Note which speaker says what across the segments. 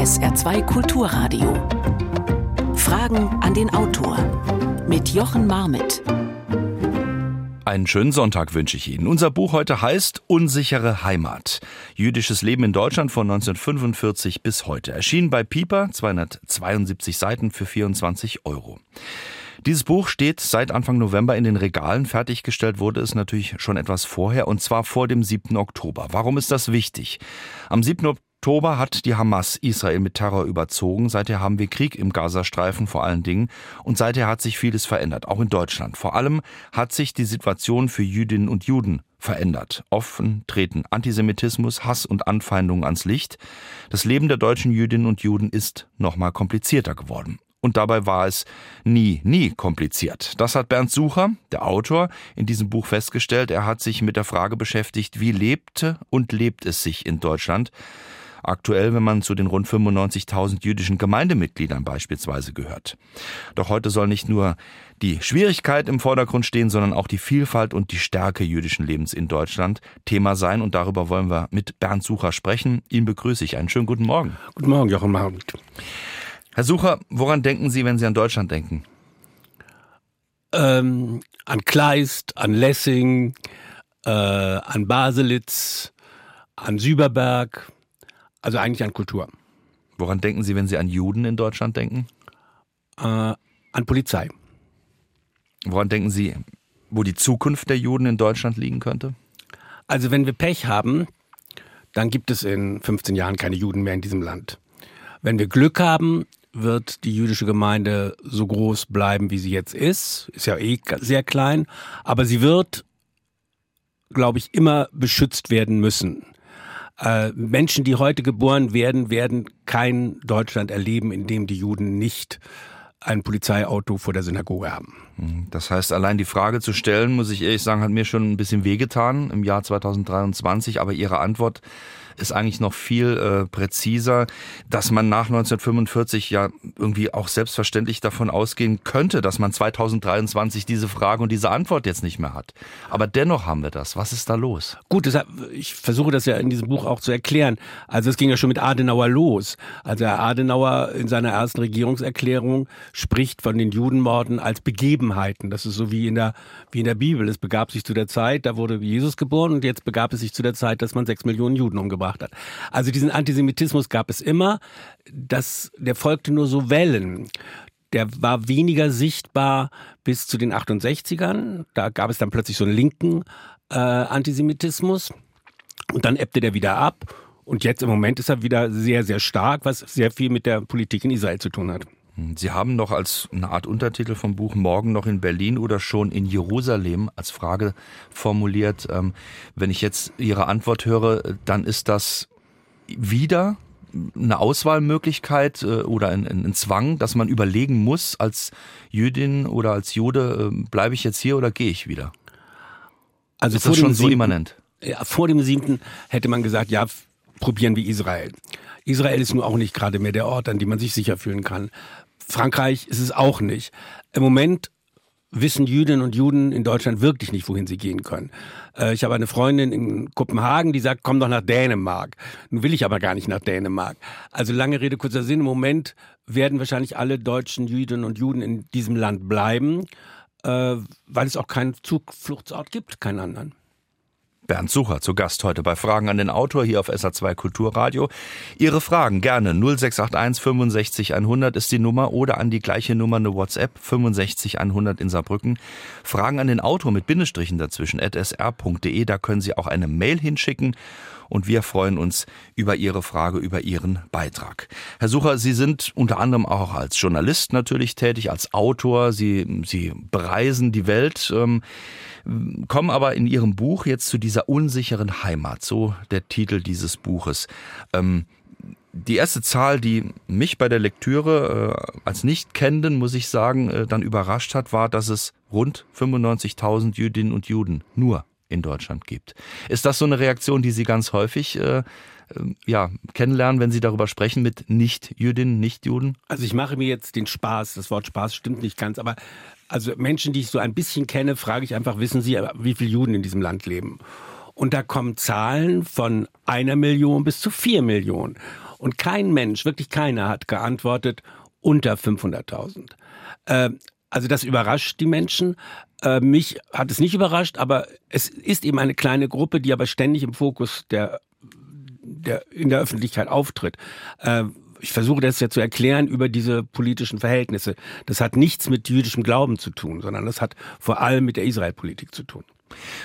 Speaker 1: SR2 Kulturradio. Fragen an den Autor mit Jochen Marmitt.
Speaker 2: Einen schönen Sonntag wünsche ich Ihnen. Unser Buch heute heißt Unsichere Heimat. Jüdisches Leben in Deutschland von 1945 bis heute. Erschienen bei Pieper, 272 Seiten für 24 Euro. Dieses Buch steht seit Anfang November in den Regalen. Fertiggestellt wurde es natürlich schon etwas vorher und zwar vor dem 7. Oktober. Warum ist das wichtig? Am 7. Oktober hat die Hamas Israel mit Terror überzogen. Seither haben wir Krieg im Gazastreifen vor allen Dingen. Und seither hat sich vieles verändert, auch in Deutschland. Vor allem hat sich die Situation für Jüdinnen und Juden verändert. Offen treten Antisemitismus, Hass und Anfeindungen ans Licht. Das Leben der deutschen Jüdinnen und Juden ist nochmal komplizierter geworden. Und dabei war es nie, nie kompliziert. Das hat Bernd Sucher, der Autor, in diesem Buch festgestellt. Er hat sich mit der Frage beschäftigt, wie lebte und lebt es sich in Deutschland? Aktuell, wenn man zu den rund 95.000 jüdischen Gemeindemitgliedern beispielsweise gehört. Doch heute soll nicht nur die Schwierigkeit im Vordergrund stehen, sondern auch die Vielfalt und die Stärke jüdischen Lebens in Deutschland Thema sein. Und darüber wollen wir mit Bernd Sucher sprechen. Ihn begrüße ich. Einen schönen guten Morgen.
Speaker 3: Guten Morgen, Jochen Marmit.
Speaker 2: Herr Sucher, woran denken Sie, wenn Sie an Deutschland denken?
Speaker 3: Ähm, an Kleist, an Lessing, äh, an Baselitz, an Süberberg, also eigentlich an Kultur.
Speaker 2: Woran denken Sie, wenn Sie an Juden in Deutschland denken?
Speaker 3: Äh, an Polizei.
Speaker 2: Woran denken Sie, wo die Zukunft der Juden in Deutschland liegen könnte?
Speaker 3: Also wenn wir Pech haben, dann gibt es in 15 Jahren keine Juden mehr in diesem Land. Wenn wir Glück haben, wird die jüdische Gemeinde so groß bleiben, wie sie jetzt ist. Ist ja eh sehr klein. Aber sie wird, glaube ich, immer beschützt werden müssen. Äh, Menschen, die heute geboren werden, werden kein Deutschland erleben, in dem die Juden nicht ein Polizeiauto vor der Synagoge haben.
Speaker 2: Hm, das heißt, allein die Frage zu stellen, muss ich ehrlich sagen, hat mir schon ein bisschen wehgetan im Jahr 2023. Aber Ihre Antwort ist eigentlich noch viel äh, präziser, dass man nach 1945 ja irgendwie auch selbstverständlich davon ausgehen könnte, dass man 2023 diese Frage und diese Antwort jetzt nicht mehr hat. Aber dennoch haben wir das. Was ist da los?
Speaker 3: Gut, deshalb, ich versuche das ja in diesem Buch auch zu erklären. Also es ging ja schon mit Adenauer los. Also Adenauer in seiner ersten Regierungserklärung spricht von den Judenmorden als Begebenheiten. Das ist so wie in der, wie in der Bibel. Es begab sich zu der Zeit, da wurde Jesus geboren und jetzt begab es sich zu der Zeit, dass man sechs Millionen Juden umgebracht gebracht hat. Also diesen Antisemitismus gab es immer. Das, der folgte nur so Wellen. Der war weniger sichtbar bis zu den 68ern. Da gab es dann plötzlich so einen linken äh, Antisemitismus. Und dann ebbte der wieder ab. Und jetzt im Moment ist er wieder sehr, sehr stark, was sehr viel mit der Politik in Israel zu tun hat.
Speaker 2: Sie haben noch als eine Art Untertitel vom Buch Morgen noch in Berlin oder schon in Jerusalem als Frage formuliert. Ähm, wenn ich jetzt Ihre Antwort höre, dann ist das wieder eine Auswahlmöglichkeit äh, oder ein, ein, Zwang, dass man überlegen muss als Jüdin oder als Jude, äh, bleibe ich jetzt hier oder gehe ich wieder?
Speaker 3: Also ist das schon so immanent? Ja, vor dem siebten hätte man gesagt, ja, probieren wir Israel. Israel ist nun auch nicht gerade mehr der Ort, an dem man sich sicher fühlen kann. Frankreich ist es auch nicht. Im Moment wissen Jüdinnen und Juden in Deutschland wirklich nicht, wohin sie gehen können. Äh, ich habe eine Freundin in Kopenhagen, die sagt, komm doch nach Dänemark. Nun will ich aber gar nicht nach Dänemark. Also lange Rede, kurzer Sinn. Im Moment werden wahrscheinlich alle deutschen Jüdinnen und Juden in diesem Land bleiben, äh, weil es auch keinen Zufluchtsort gibt, keinen anderen.
Speaker 2: Bernd Sucher zu Gast heute bei Fragen an den Autor hier auf SA2 Kulturradio. Ihre Fragen gerne 0681 65 100 ist die Nummer oder an die gleiche Nummer eine WhatsApp 65 100 in Saarbrücken. Fragen an den Autor mit Bindestrichen dazwischen at sr.de, da können Sie auch eine Mail hinschicken und wir freuen uns über Ihre Frage, über Ihren Beitrag. Herr Sucher, Sie sind unter anderem auch als Journalist natürlich tätig, als Autor. Sie, Sie bereisen die Welt. Ähm, kommen aber in Ihrem Buch jetzt zu dieser unsicheren Heimat, so der Titel dieses Buches. Ähm, die erste Zahl, die mich bei der Lektüre äh, als Nicht-Kennenden, muss ich sagen, äh, dann überrascht hat, war, dass es rund 95.000 Jüdinnen und Juden nur in Deutschland gibt. Ist das so eine Reaktion, die Sie ganz häufig äh, äh ja, kennenlernen, wenn Sie darüber sprechen mit Nicht-Jüdinnen, Nicht-Juden?
Speaker 3: Also ich mache mir jetzt den Spaß, das Wort Spaß stimmt nicht ganz, aber also Menschen, die ich so ein bisschen kenne, frage ich einfach, wissen Sie, wie viele Juden in diesem Land leben? Und da kommen Zahlen von einer Million bis zu vier Millionen. Und kein Mensch, wirklich keiner hat geantwortet unter 500.000. Äh, also das überrascht die Menschen. Äh, mich hat es nicht überrascht, aber es ist eben eine kleine Gruppe, die aber ständig im Fokus der, der in der Öffentlichkeit auftritt. Äh, ich versuche das ja zu erklären über diese politischen Verhältnisse. Das hat nichts mit jüdischem Glauben zu tun, sondern das hat vor allem mit der Israelpolitik zu tun.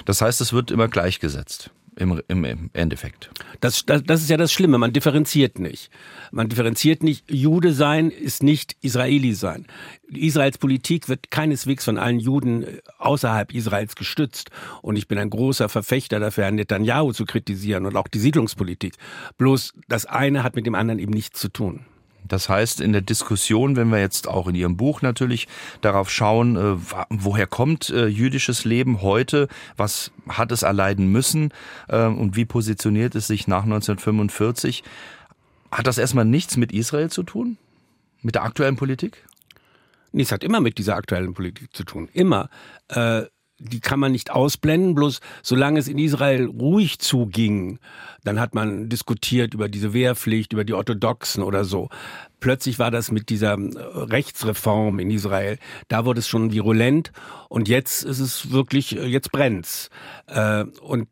Speaker 2: Das heißt, es wird immer gleichgesetzt im, im, Endeffekt.
Speaker 3: Das, das, das ist ja das Schlimme, man differenziert nicht. Man differenziert nicht, Jude sein ist nicht Israeli sein. Israels Politik wird keineswegs von allen Juden äh, außerhalb Israels gestützt. Und ich bin ein großer Verfechter dafür, Herrn Netanyahu zu kritisieren und auch die Siedlungspolitik. Bloß das eine hat mit dem anderen eben nichts zu tun.
Speaker 2: Das heißt, in der Diskussion, wenn wir jetzt auch in Ihrem Buch natürlich darauf schauen, äh, woher kommt äh, jüdisches Leben heute, was hat es erleiden müssen äh, und wie positioniert es sich nach 1945, hat das erstmal nichts mit Israel zu tun? Mit der aktuellen Politik?
Speaker 3: Nee, es hat immer mit dieser aktuellen Politik zu tun. Immer. Äh, die kann man nicht ausblenden, bloß solange es in Israel ruhig zuging, dann hat man diskutiert über diese Wehrpflicht, über die Orthodoxen oder so. Plötzlich war das mit dieser äh, Rechtsreform in Israel, da wurde es schon virulent und jetzt ist es wirklich, äh, jetzt brennt's. Äh, und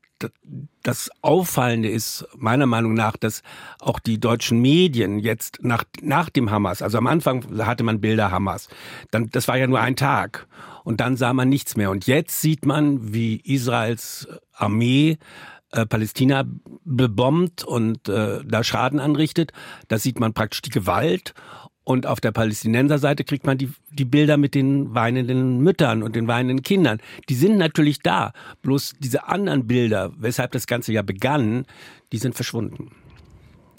Speaker 3: das Auffallende ist meiner Meinung nach, dass auch die deutschen Medien jetzt nach, nach dem Hamas, also am Anfang hatte man Bilder Hamas, dann, das war ja nur ein Tag und dann sah man nichts mehr. Und jetzt sieht man, wie Israels Armee äh, Palästina bebombt und äh, da Schaden anrichtet. Da sieht man praktisch die Gewalt. Und auf der Palästinenserseite kriegt man die, die Bilder mit den weinenden Müttern und den weinenden Kindern. Die sind natürlich da. Bloß diese anderen Bilder, weshalb das Ganze ja begann, die sind verschwunden.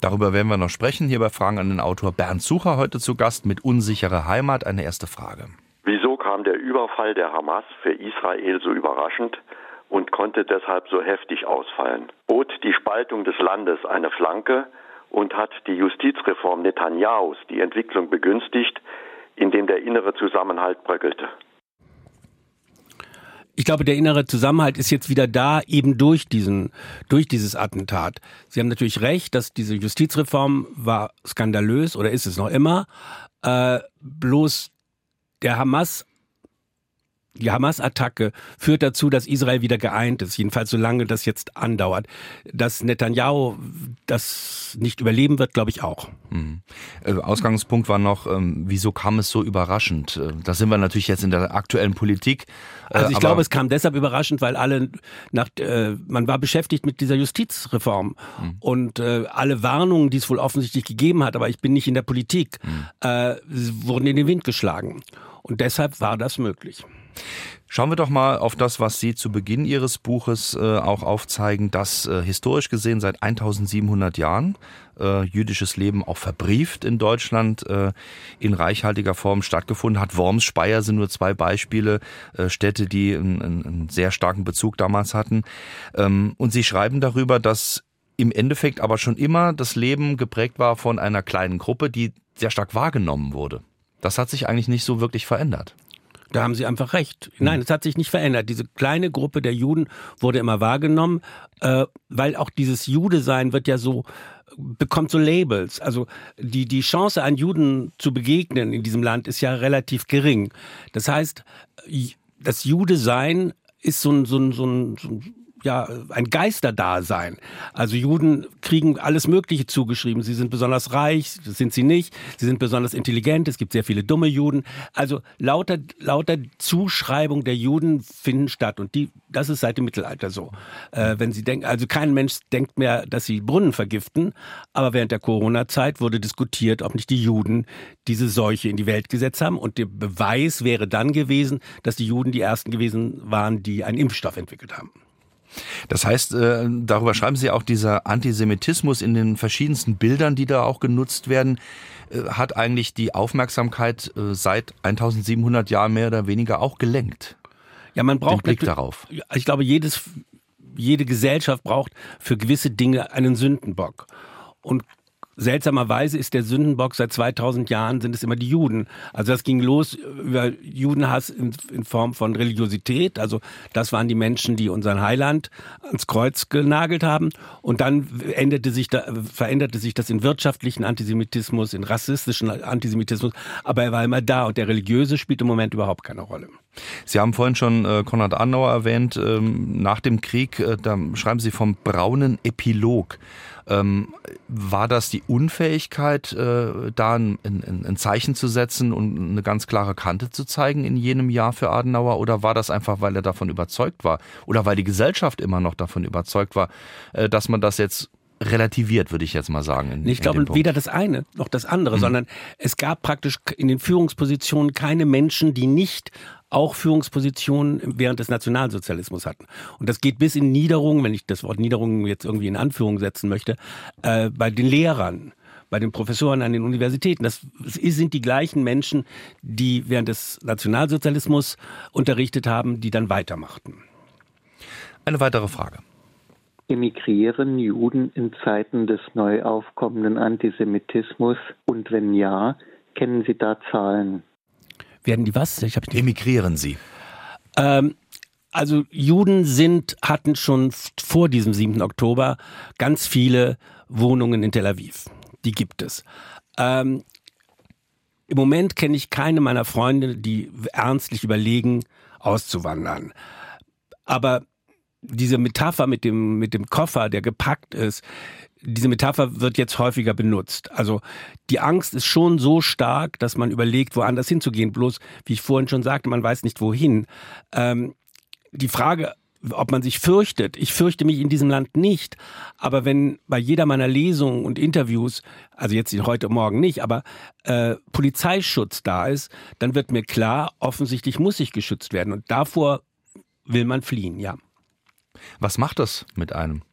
Speaker 2: Darüber werden wir noch sprechen. Hier bei Fragen an den Autor Bernd Sucher heute zu Gast mit Unsichere Heimat. Eine erste Frage.
Speaker 4: Kam der Überfall der Hamas für Israel so überraschend und konnte deshalb so heftig ausfallen? Bot die Spaltung des Landes eine Flanke und hat die Justizreform Netanyahus die Entwicklung begünstigt, indem der innere Zusammenhalt bröckelte.
Speaker 3: Ich glaube, der innere Zusammenhalt ist jetzt wieder da, eben durch diesen, durch dieses Attentat. Sie haben natürlich recht, dass diese Justizreform war skandalös oder ist es noch immer. Äh, bloß der Hamas die Hamas-Attacke führt dazu, dass Israel wieder geeint ist, jedenfalls solange das jetzt andauert. Dass Netanyahu das nicht überleben wird, glaube ich auch. Mhm.
Speaker 2: Ausgangspunkt war noch, ähm, wieso kam es so überraschend? Äh, da sind wir natürlich jetzt in der aktuellen Politik.
Speaker 3: Äh, also ich glaube, es kam deshalb überraschend, weil alle nach, äh, man war beschäftigt mit dieser Justizreform mhm. und äh, alle Warnungen, die es wohl offensichtlich gegeben hat, aber ich bin nicht in der Politik, mhm. äh, wurden in den Wind geschlagen. Und deshalb war das möglich.
Speaker 2: Schauen wir doch mal auf das, was Sie zu Beginn Ihres Buches äh, auch aufzeigen, dass äh, historisch gesehen seit 1700 Jahren äh, jüdisches Leben auch verbrieft in Deutschland äh, in reichhaltiger Form stattgefunden hat. Worms, Speyer sind nur zwei Beispiele, äh, Städte, die einen, einen, sehr starken Bezug damals hatten. Ähm, und Sie schreiben darüber, dass im Endeffekt aber schon immer das Leben geprägt war von einer kleinen Gruppe, die sehr stark wahrgenommen wurde. Das hat sich eigentlich nicht so wirklich verändert.
Speaker 3: Da haben Sie einfach recht. Nein, es hat sich nicht verändert. Diese kleine Gruppe der Juden wurde immer wahrgenommen, äh, weil auch dieses Jude-Sein wird ja so bekommt so Labels. Also die, die Chance, an Juden zu begegnen in diesem Land ist ja relativ gering. Das heißt, das Jude-Sein ist so ein, so ein, so ein, so ein ja ein Geisterdasein. Also Juden kriegen alles Mögliche zugeschrieben. Sie sind besonders reich, sind sie nicht. Sie sind besonders intelligent. Es gibt sehr viele dumme Juden. Also lauter lauter Zuschreibung der Juden finden statt und die das ist seit dem Mittelalter so. Äh, wenn Sie denken, also kein Mensch denkt mehr, dass sie Brunnen vergiften, aber während der Corona-Zeit wurde diskutiert, ob nicht die Juden diese Seuche in die Welt gesetzt haben und der Beweis wäre dann gewesen, dass die Juden die ersten gewesen waren, die einen Impfstoff entwickelt haben.
Speaker 2: Das heißt, äh, darüber schreiben Sie auch, dieser Antisemitismus in den verschiedensten Bildern, die da auch genutzt werden, äh, hat eigentlich die Aufmerksamkeit äh, seit 1700 Jahren mehr oder weniger auch gelenkt.
Speaker 3: Ja, man braucht Den Blick darauf. Ich glaube, jedes, jede Gesellschaft braucht für gewisse Dinge einen Sündenbock. Und seltsamerweise ist der Sündenbock seit 2000 Jahren sind es immer die Juden. Also das ging los über Judenhass in, in, Form von Religiosität. Also das waren die Menschen, die unseren Heiland ans Kreuz genagelt haben. Und dann änderte sich da, veränderte sich das in wirtschaftlichen Antisemitismus, in rassistischen Antisemitismus. Aber er war immer da und der religiöse spielt im Moment überhaupt keine Rolle.
Speaker 2: Sie haben vorhin schon äh, Konrad Adenauer erwähnt. Ähm, nach dem Krieg, äh, da schreiben Sie vom braunen Epilog. Ähm, war das die Unfähigkeit, äh, da ein, ein, ein, Zeichen zu setzen und eine ganz klare Kante zu zeigen in jenem Jahr für Adenauer? Oder war das einfach, weil er davon überzeugt war? Oder weil die Gesellschaft immer noch davon überzeugt war, äh, dass man das jetzt relativiert, würde ich jetzt mal sagen.
Speaker 3: In, ich glaube, weder das eine noch das andere, mhm. sondern es gab praktisch in den Führungspositionen keine Menschen, die nicht auch Führungspositionen während des Nationalsozialismus hatten. Und das geht bis in Niederungen, wenn ich das Wort Niederungen jetzt irgendwie in Anführung setzen möchte, äh, bei den Lehrern bei den Professoren an den Universitäten. Das sind die gleichen Menschen, die während des Nationalsozialismus unterrichtet haben, die dann weitermachten.
Speaker 2: Eine weitere Frage.
Speaker 5: Emigrieren Juden in Zeiten des neu aufkommenden Antisemitismus? Und wenn ja, kennen Sie da Zahlen?
Speaker 3: Werden die was?
Speaker 2: Ich Emigrieren sie?
Speaker 3: Ähm, also Juden sind, hatten schon vor diesem 7. Oktober ganz viele Wohnungen in Tel Aviv. Die gibt es. Ähm, Im Moment kenne ich keine meiner Freunde, die ernstlich überlegen, auszuwandern. Aber diese Metapher mit dem, mit dem Koffer, der gepackt ist, diese Metapher wird jetzt häufiger benutzt. Also die Angst ist schon so stark, dass man überlegt, woanders hinzugehen. Bloß, wie ich vorhin schon sagte, man weiß nicht wohin. Ähm, die Frage, ob man sich fürchtet. Ich fürchte mich in diesem Land nicht. Aber wenn bei jeder meiner Lesungen und Interviews, also jetzt heute Morgen nicht, aber äh, Polizeischutz da ist, dann wird mir klar, offensichtlich muss ich geschützt werden. Und davor will man fliehen, ja.
Speaker 2: Was macht das mit einem?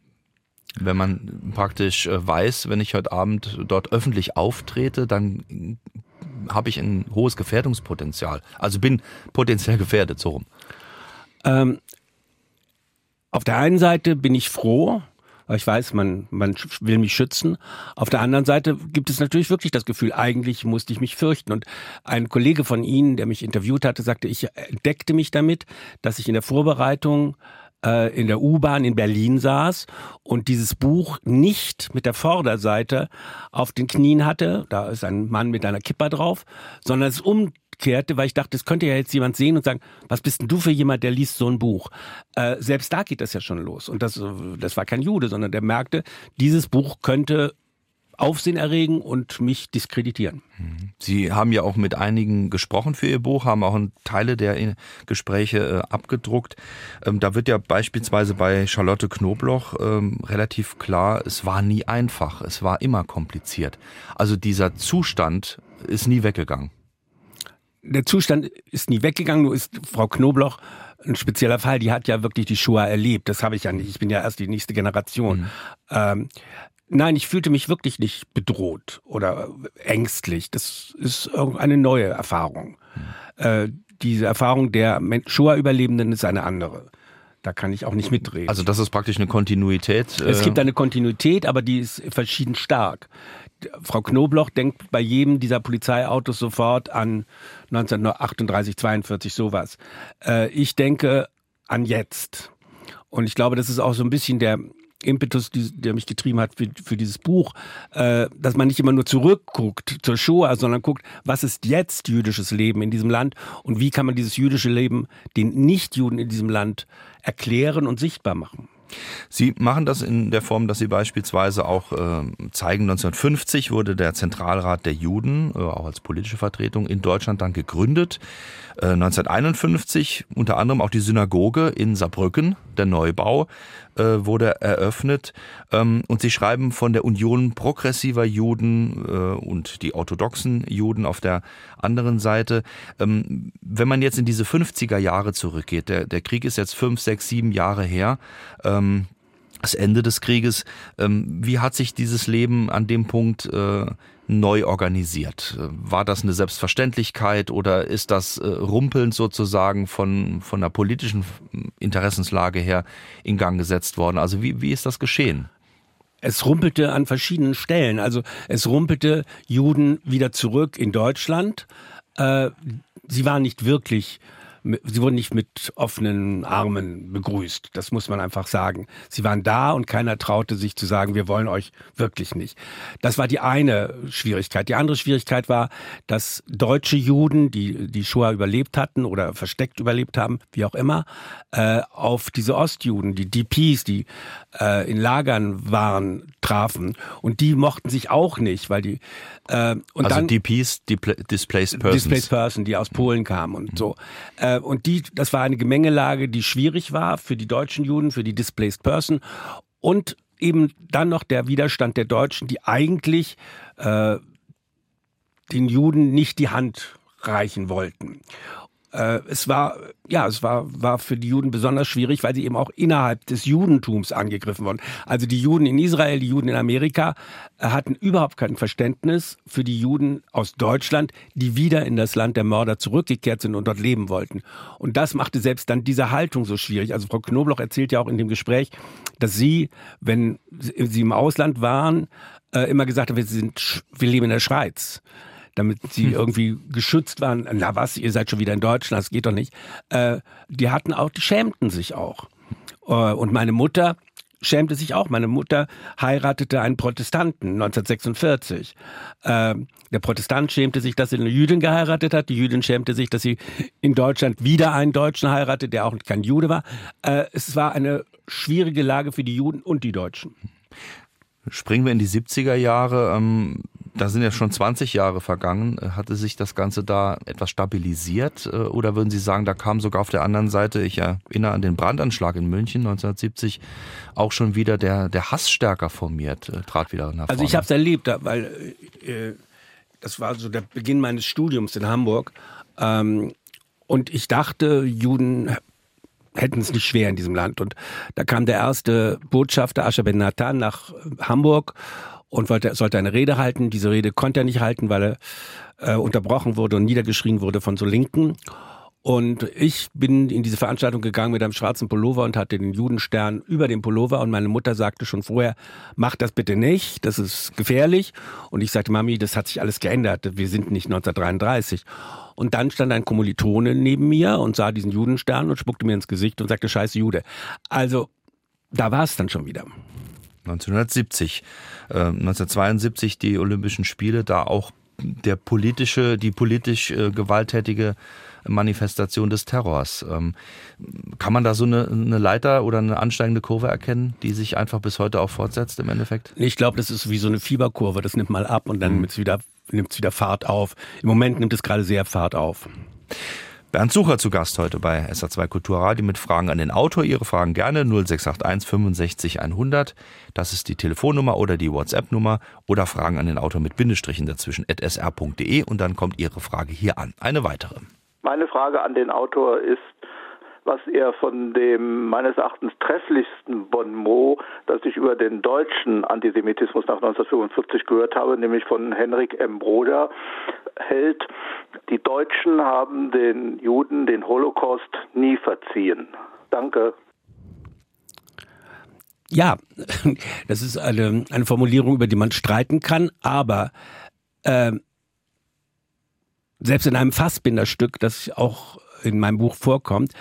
Speaker 2: Wenn man praktisch äh, weiß, wenn ich heute Abend dort öffentlich auftrete, dann habe ich ein hohes Gefährdungspotenzial. Also bin potenziell gefährdet, so rum. Ähm,
Speaker 3: auf der einen Seite bin ich froh, weil ich weiß, man, man will mich schützen. Auf der anderen Seite gibt es natürlich wirklich das Gefühl, eigentlich musste ich mich fürchten. Und ein Kollege von Ihnen, der mich interviewt hatte, sagte, ich entdeckte mich damit, dass ich in der Vorbereitung äh, in der U-Bahn in Berlin saß und dieses Buch nicht mit der Vorderseite auf den Knien hatte, da ist ein Mann mit einer Kipper drauf, sondern es umkehrte, weil ich dachte, es könnte ja jetzt jemand sehen und sagen, was bist denn du für jemand, der liest so ein Buch? Äh, selbst da geht das ja schon los. Und das, das war kein Jude, sondern der merkte, dieses Buch könnte Aufsehen erregen und mich diskreditieren.
Speaker 2: Sie haben ja auch mit einigen gesprochen für Ihr Buch, haben auch Teile der Gespräche äh, abgedruckt. Ähm, da wird ja beispielsweise bei Charlotte Knobloch ähm, relativ klar, es war nie einfach, es war immer kompliziert. Also dieser Zustand ist nie weggegangen.
Speaker 3: Der Zustand ist nie weggegangen, nur ist Frau Knobloch ein spezieller Fall, die hat ja wirklich die Shoah erlebt. Das habe ich ja nicht. Ich bin ja erst die nächste Generation. Mhm. Ähm, Nein, ich fühlte mich wirklich nicht bedroht oder ängstlich. Das ist eine neue Erfahrung. Hm. Äh, diese Erfahrung der Shoah-Überlebenden ist eine andere. Da kann ich auch nicht mitreden.
Speaker 2: Also das ist praktisch eine Kontinuität.
Speaker 3: Äh es gibt eine Kontinuität, aber die ist verschieden stark. Frau Knobloch denkt bei jedem dieser Polizeiautos sofort an 1938, 42, sowas. Äh, ich denke an jetzt. Und ich glaube, das ist auch so ein bisschen der Impetus, der mich getrieben hat für, für dieses Buch, äh, dass man nicht immer nur zurückguckt zur Shoah, sondern guckt, was ist jetzt jüdisches Leben in diesem Land und wie kann man dieses jüdische Leben den Nichtjuden in diesem Land erklären und sichtbar machen.
Speaker 2: Sie machen das in der Form, dass Sie beispielsweise auch äh, zeigen, 1950 wurde der Zentralrat der Juden, äh, auch als politische Vertretung in Deutschland dann gegründet. Äh, 1951 unter anderem auch die Synagoge in Saarbrücken, der Neubau, äh, wurde eröffnet. Ähm, und Sie schreiben von der Union progressiver Juden äh, und die orthodoxen Juden auf der anderen Seite. Ähm, wenn man jetzt in diese 50er Jahre zurückgeht, der, der Krieg ist jetzt fünf, sechs, sieben Jahre her, ähm, das Ende des Krieges. Ähm, wie hat sich dieses Leben an dem Punkt äh, neu organisiert? War das eine Selbstverständlichkeit oder ist das äh, rumpelnd sozusagen von, von der politischen Interessenslage her in Gang gesetzt worden? Also wie, wie ist das geschehen?
Speaker 3: es rumpelte an verschiedenen Stellen. Also es rumpelte Juden wieder zurück in Deutschland. Äh, sie waren nicht wirklich sie wurden nicht mit offenen Armen begrüßt. Das muss man einfach sagen. Sie waren da und keiner traute sich zu sagen, wir wollen euch wirklich nicht. Das war die eine Schwierigkeit. Die andere Schwierigkeit war, dass deutsche Juden, die die Shoah überlebt hatten oder versteckt überlebt haben, wie auch immer, äh, auf diese Ostjuden, die DPs, die äh, in Lagern waren, trafen. Und die mochten sich auch nicht, weil die
Speaker 2: äh, und also dann, DPs, Displaced Persons.
Speaker 3: Displaced Person, die aus Polen kamen und so. Äh, und die, das war eine Gemengelage, die schwierig war für die deutschen Juden, für die Displaced Person und eben dann noch der Widerstand der Deutschen, die eigentlich äh, den Juden nicht die Hand reichen wollten. Äh, es war, ja, es war, war für die Juden besonders schwierig, weil sie eben auch innerhalb des Judentums angegriffen wurden. Also die Juden in Israel, die Juden in Amerika äh, hatten überhaupt kein Verständnis für die Juden aus Deutschland, die wieder in das Land der Mörder zurückgekehrt sind und dort leben wollten. Und das machte selbst dann diese Haltung so schwierig. Also Frau Knobloch erzählt ja auch in dem Gespräch, dass sie, wenn sie im Ausland waren, äh, immer gesagt hat, wir sind, wir leben in der Schweiz damit sie hm. irgendwie geschützt waren. Na was, ihr seid schon wieder in Deutschland, das geht doch nicht. Äh, die hatten auch, die schämten sich auch. Äh, und meine Mutter schämte sich auch. Meine Mutter heiratete einen Protestanten 1946. Äh, der Protestant schämte sich, dass sie eine Jüdin geheiratet hat. Die Jüdin schämte sich, dass sie in Deutschland wieder einen Deutschen heiratet, der auch kein Jude war. Äh, es war eine schwierige Lage für die Juden und die Deutschen.
Speaker 2: Springen wir in die 70er Jahre. Ähm, da sind ja schon 20 Jahre vergangen. Hatte sich das Ganze da etwas stabilisiert? Äh, oder würden Sie sagen, da kam sogar auf der anderen Seite, ich erinnere an den Brandanschlag in München 1970, auch schon wieder der, der Hass stärker formiert, äh, trat wieder nach vorne?
Speaker 3: Also ich habe es erlebt, weil äh, das war so der Beginn meines Studiums in Hamburg. Ähm, und ich dachte, Juden hätten es nicht schwer in diesem Land. Und da kam der erste Botschafter Ascher Ben Nathan nach Hamburg und wollte, sollte eine Rede halten. Diese Rede konnte er nicht halten, weil er äh, unterbrochen wurde und niedergeschrien wurde von so Linken. Und ich bin in diese Veranstaltung gegangen mit einem schwarzen Pullover und hatte den Judenstern über dem Pullover. Und meine Mutter sagte schon vorher, mach das bitte nicht, das ist gefährlich. Und ich sagte, Mami, das hat sich alles geändert. Wir sind nicht 1933. Und dann stand ein Kommilitone neben mir und sah diesen Judenstern und spuckte mir ins Gesicht und sagte, scheiß Jude. Also, da war es dann schon wieder.
Speaker 2: 1970, äh, 1972 die Olympischen Spiele, da auch der politische, die politisch äh, gewalttätige Manifestation des Terrors. Ähm, kann man da so eine, eine, Leiter oder eine ansteigende Kurve erkennen, die sich einfach bis heute auch fortsetzt im Endeffekt?
Speaker 3: Ich glaube, das ist wie so eine Fieberkurve. Das nimmt mal ab und dann mhm. nimmt es wieder, wieder Fahrt auf. Im Moment nimmt es gerade sehr Fahrt auf.
Speaker 2: Bernd Sucher zu Gast heute bei SA2 Kulturradio mit Fragen an den Autor. Ihre Fragen gerne 0681 65 100. Das ist die Telefonnummer oder die WhatsApp-Nummer oder Fragen an den Autor mit Bindestrichen dazwischen at sr.de und dann kommt Ihre Frage hier an. Eine weitere.
Speaker 6: Meine Frage an den Autor ist, was er von dem meines Erachtens trefflichsten Bon mot, das ich über den deutschen Antisemitismus nach 1945 gehört habe, nämlich von Henrik M. Broder, hält, die Deutschen haben den Juden den Holocaust nie verziehen. Danke.
Speaker 3: Ja, das ist eine, eine Formulierung, über die man streiten kann, aber äh, selbst in einem Fassbinderstück, das auch in meinem Buch vorkommt,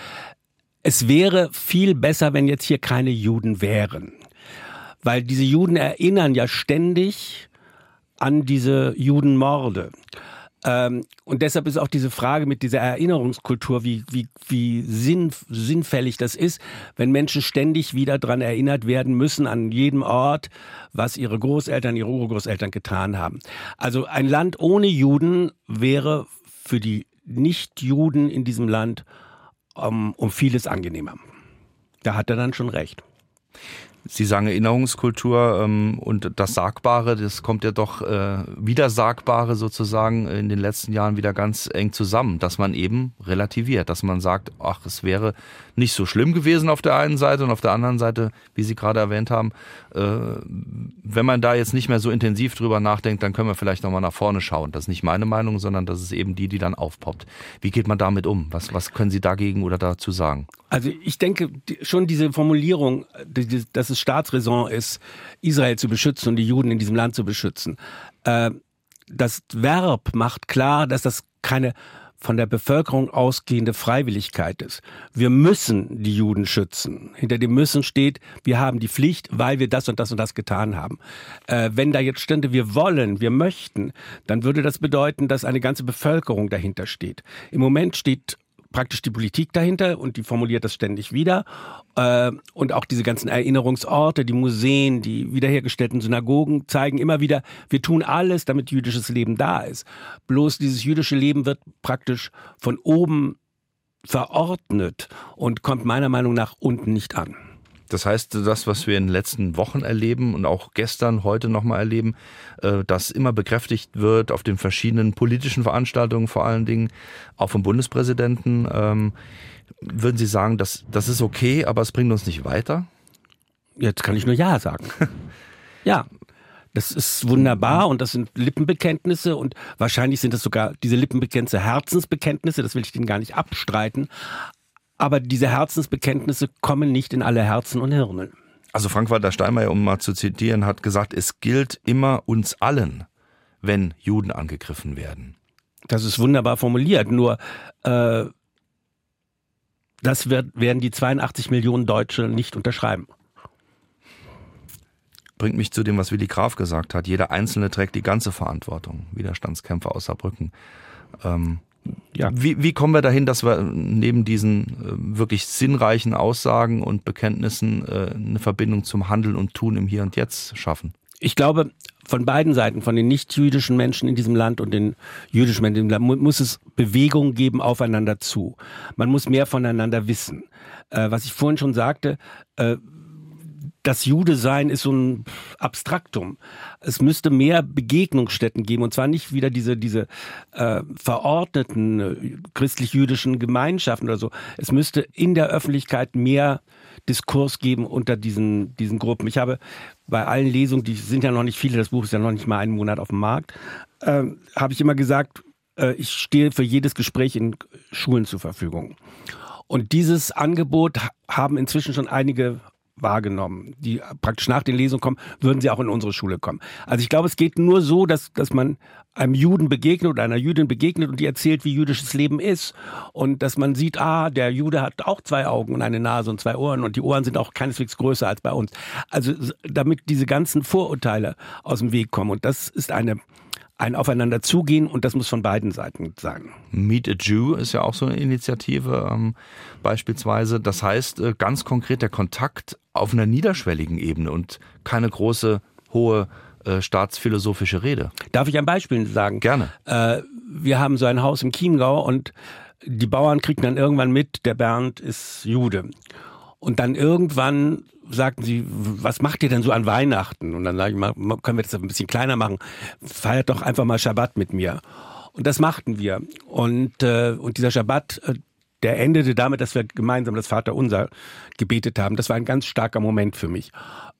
Speaker 3: es wäre viel besser, wenn jetzt hier keine Juden wären. Weil diese Juden erinnern ja ständig an diese Judenmorde. Ähm, und deshalb ist auch diese Frage mit dieser Erinnerungskultur, wie, wie, wie sinn, sinnfällig das ist, wenn Menschen ständig wieder daran erinnert werden müssen, an jedem Ort, was ihre Großeltern, ihre Urgroßeltern getan haben. Also ein Land ohne Juden wäre für die Nichtjuden in diesem Land um, um vieles angenehmer. Da hat er dann schon recht.
Speaker 2: Sie sagen Erinnerungskultur ähm, und das Sagbare, das kommt ja doch äh, Widersagbare sozusagen in den letzten Jahren wieder ganz eng zusammen, dass man eben relativiert, dass man sagt, ach, es wäre nicht so schlimm gewesen auf der einen Seite und auf der anderen Seite, wie Sie gerade erwähnt haben, äh, wenn man da jetzt nicht mehr so intensiv drüber nachdenkt, dann können wir vielleicht nochmal nach vorne schauen. Das ist nicht meine Meinung, sondern das ist eben die, die dann aufpoppt. Wie geht man damit um? Was, was können Sie dagegen oder dazu sagen?
Speaker 3: Also ich denke schon diese Formulierung, dass es Staatsräson ist, Israel zu beschützen und die Juden in diesem Land zu beschützen. Äh, das Verb macht klar, dass das keine von der Bevölkerung ausgehende Freiwilligkeit ist. Wir müssen die Juden schützen. Hinter dem müssen steht, wir haben die Pflicht, weil wir das und das und das getan haben. Äh, wenn da jetzt stände, wir wollen, wir möchten, dann würde das bedeuten, dass eine ganze Bevölkerung dahinter steht. Im Moment steht praktisch die Politik dahinter und die formuliert das ständig wieder. Äh, und auch diese ganzen Erinnerungsorte, die Museen, die wiederhergestellten Synagogen zeigen immer wieder, wir tun alles, damit jüdisches Leben da ist. Bloß dieses jüdische Leben wird praktisch von oben verordnet und kommt meiner Meinung nach unten nicht an.
Speaker 2: Das heißt, das, was wir in den letzten Wochen erleben und auch gestern, heute nochmal erleben, äh, dass immer bekräftigt wird auf den verschiedenen politischen Veranstaltungen, vor allen Dingen auch vom Bundespräsidenten. Ähm, würden Sie sagen, das, das ist okay, aber es bringt uns nicht weiter?
Speaker 3: Jetzt kann ich nur Ja sagen. ja, das ist wunderbar und das sind Lippenbekenntnisse und wahrscheinlich sind das sogar diese Lippenbekenntnisse Herzensbekenntnisse, das will ich Ihnen gar nicht abstreiten. Aber diese Herzensbekenntnisse kommen nicht in alle Herzen und Hirne.
Speaker 2: Also Frank-Walter Steinmeier, um mal zu zitieren, hat gesagt, es gilt immer uns allen, wenn Juden angegriffen werden.
Speaker 3: Das ist wunderbar formuliert, nur äh, das wird, werden die 82 Millionen Deutsche nicht unterschreiben.
Speaker 2: Bringt mich zu dem, was Willi Graf gesagt hat. Jeder Einzelne trägt die ganze Verantwortung. Widerstandskämpfer aus Saarbrücken. Ähm, ja. Wie, wie kommen wir dahin, dass wir neben diesen äh, wirklich sinnreichen Aussagen und Bekenntnissen äh, eine Verbindung zum Handeln und Tun im Hier und Jetzt schaffen?
Speaker 3: Ich glaube, von beiden Seiten, von den nicht-jüdischen Menschen in diesem Land und den jüdischen Menschen in diesem Land, muss es Bewegung geben aufeinander zu. Man muss mehr voneinander wissen. Äh, was ich vorhin schon sagte, äh, das Jude-Sein ist so ein Abstraktum. Es müsste mehr Begegnungsstätten geben und zwar nicht wieder diese diese äh, verordneten äh, christlich-jüdischen Gemeinschaften oder so. Es müsste in der Öffentlichkeit mehr Diskurs geben unter diesen diesen Gruppen. Ich habe bei allen Lesungen, die sind ja noch nicht viele, das Buch ist ja noch nicht mal einen Monat auf dem Markt, äh, habe ich immer gesagt, äh, ich stehe für jedes Gespräch in Schulen zur Verfügung. Und dieses Angebot haben inzwischen schon einige wahrgenommen, die praktisch nach den Lesungen kommen, würden sie auch in unsere Schule kommen. Also ich glaube, es geht nur so, dass, dass man einem Juden begegnet oder einer Jüdin begegnet und die erzählt, wie jüdisches Leben ist. Und dass man sieht, ah, der Jude hat auch zwei Augen und eine Nase und zwei Ohren und die Ohren sind auch keineswegs größer als bei uns. Also damit diese ganzen Vorurteile aus dem Weg kommen. Und das ist eine ein Aufeinander zugehen und das muss von beiden Seiten sein.
Speaker 2: Meet a Jew ist ja auch so eine Initiative ähm, beispielsweise. Das heißt äh, ganz konkret der Kontakt auf einer niederschwelligen Ebene und keine große, hohe äh, staatsphilosophische Rede.
Speaker 3: Darf ich ein Beispiel sagen?
Speaker 2: Gerne.
Speaker 3: Äh, wir haben so ein Haus im Chiemgau und die Bauern kriegen dann irgendwann mit, der Bernd ist Jude. Und dann irgendwann sagten sie, was macht ihr denn so an Weihnachten? Und dann sage ich mal, können wir das ein bisschen kleiner machen? Feiert doch einfach mal Schabbat mit mir. Und das machten wir. Und, äh, und dieser Schabbat, äh, der endete damit, dass wir gemeinsam das Vaterunser gebetet haben. Das war ein ganz starker Moment für mich.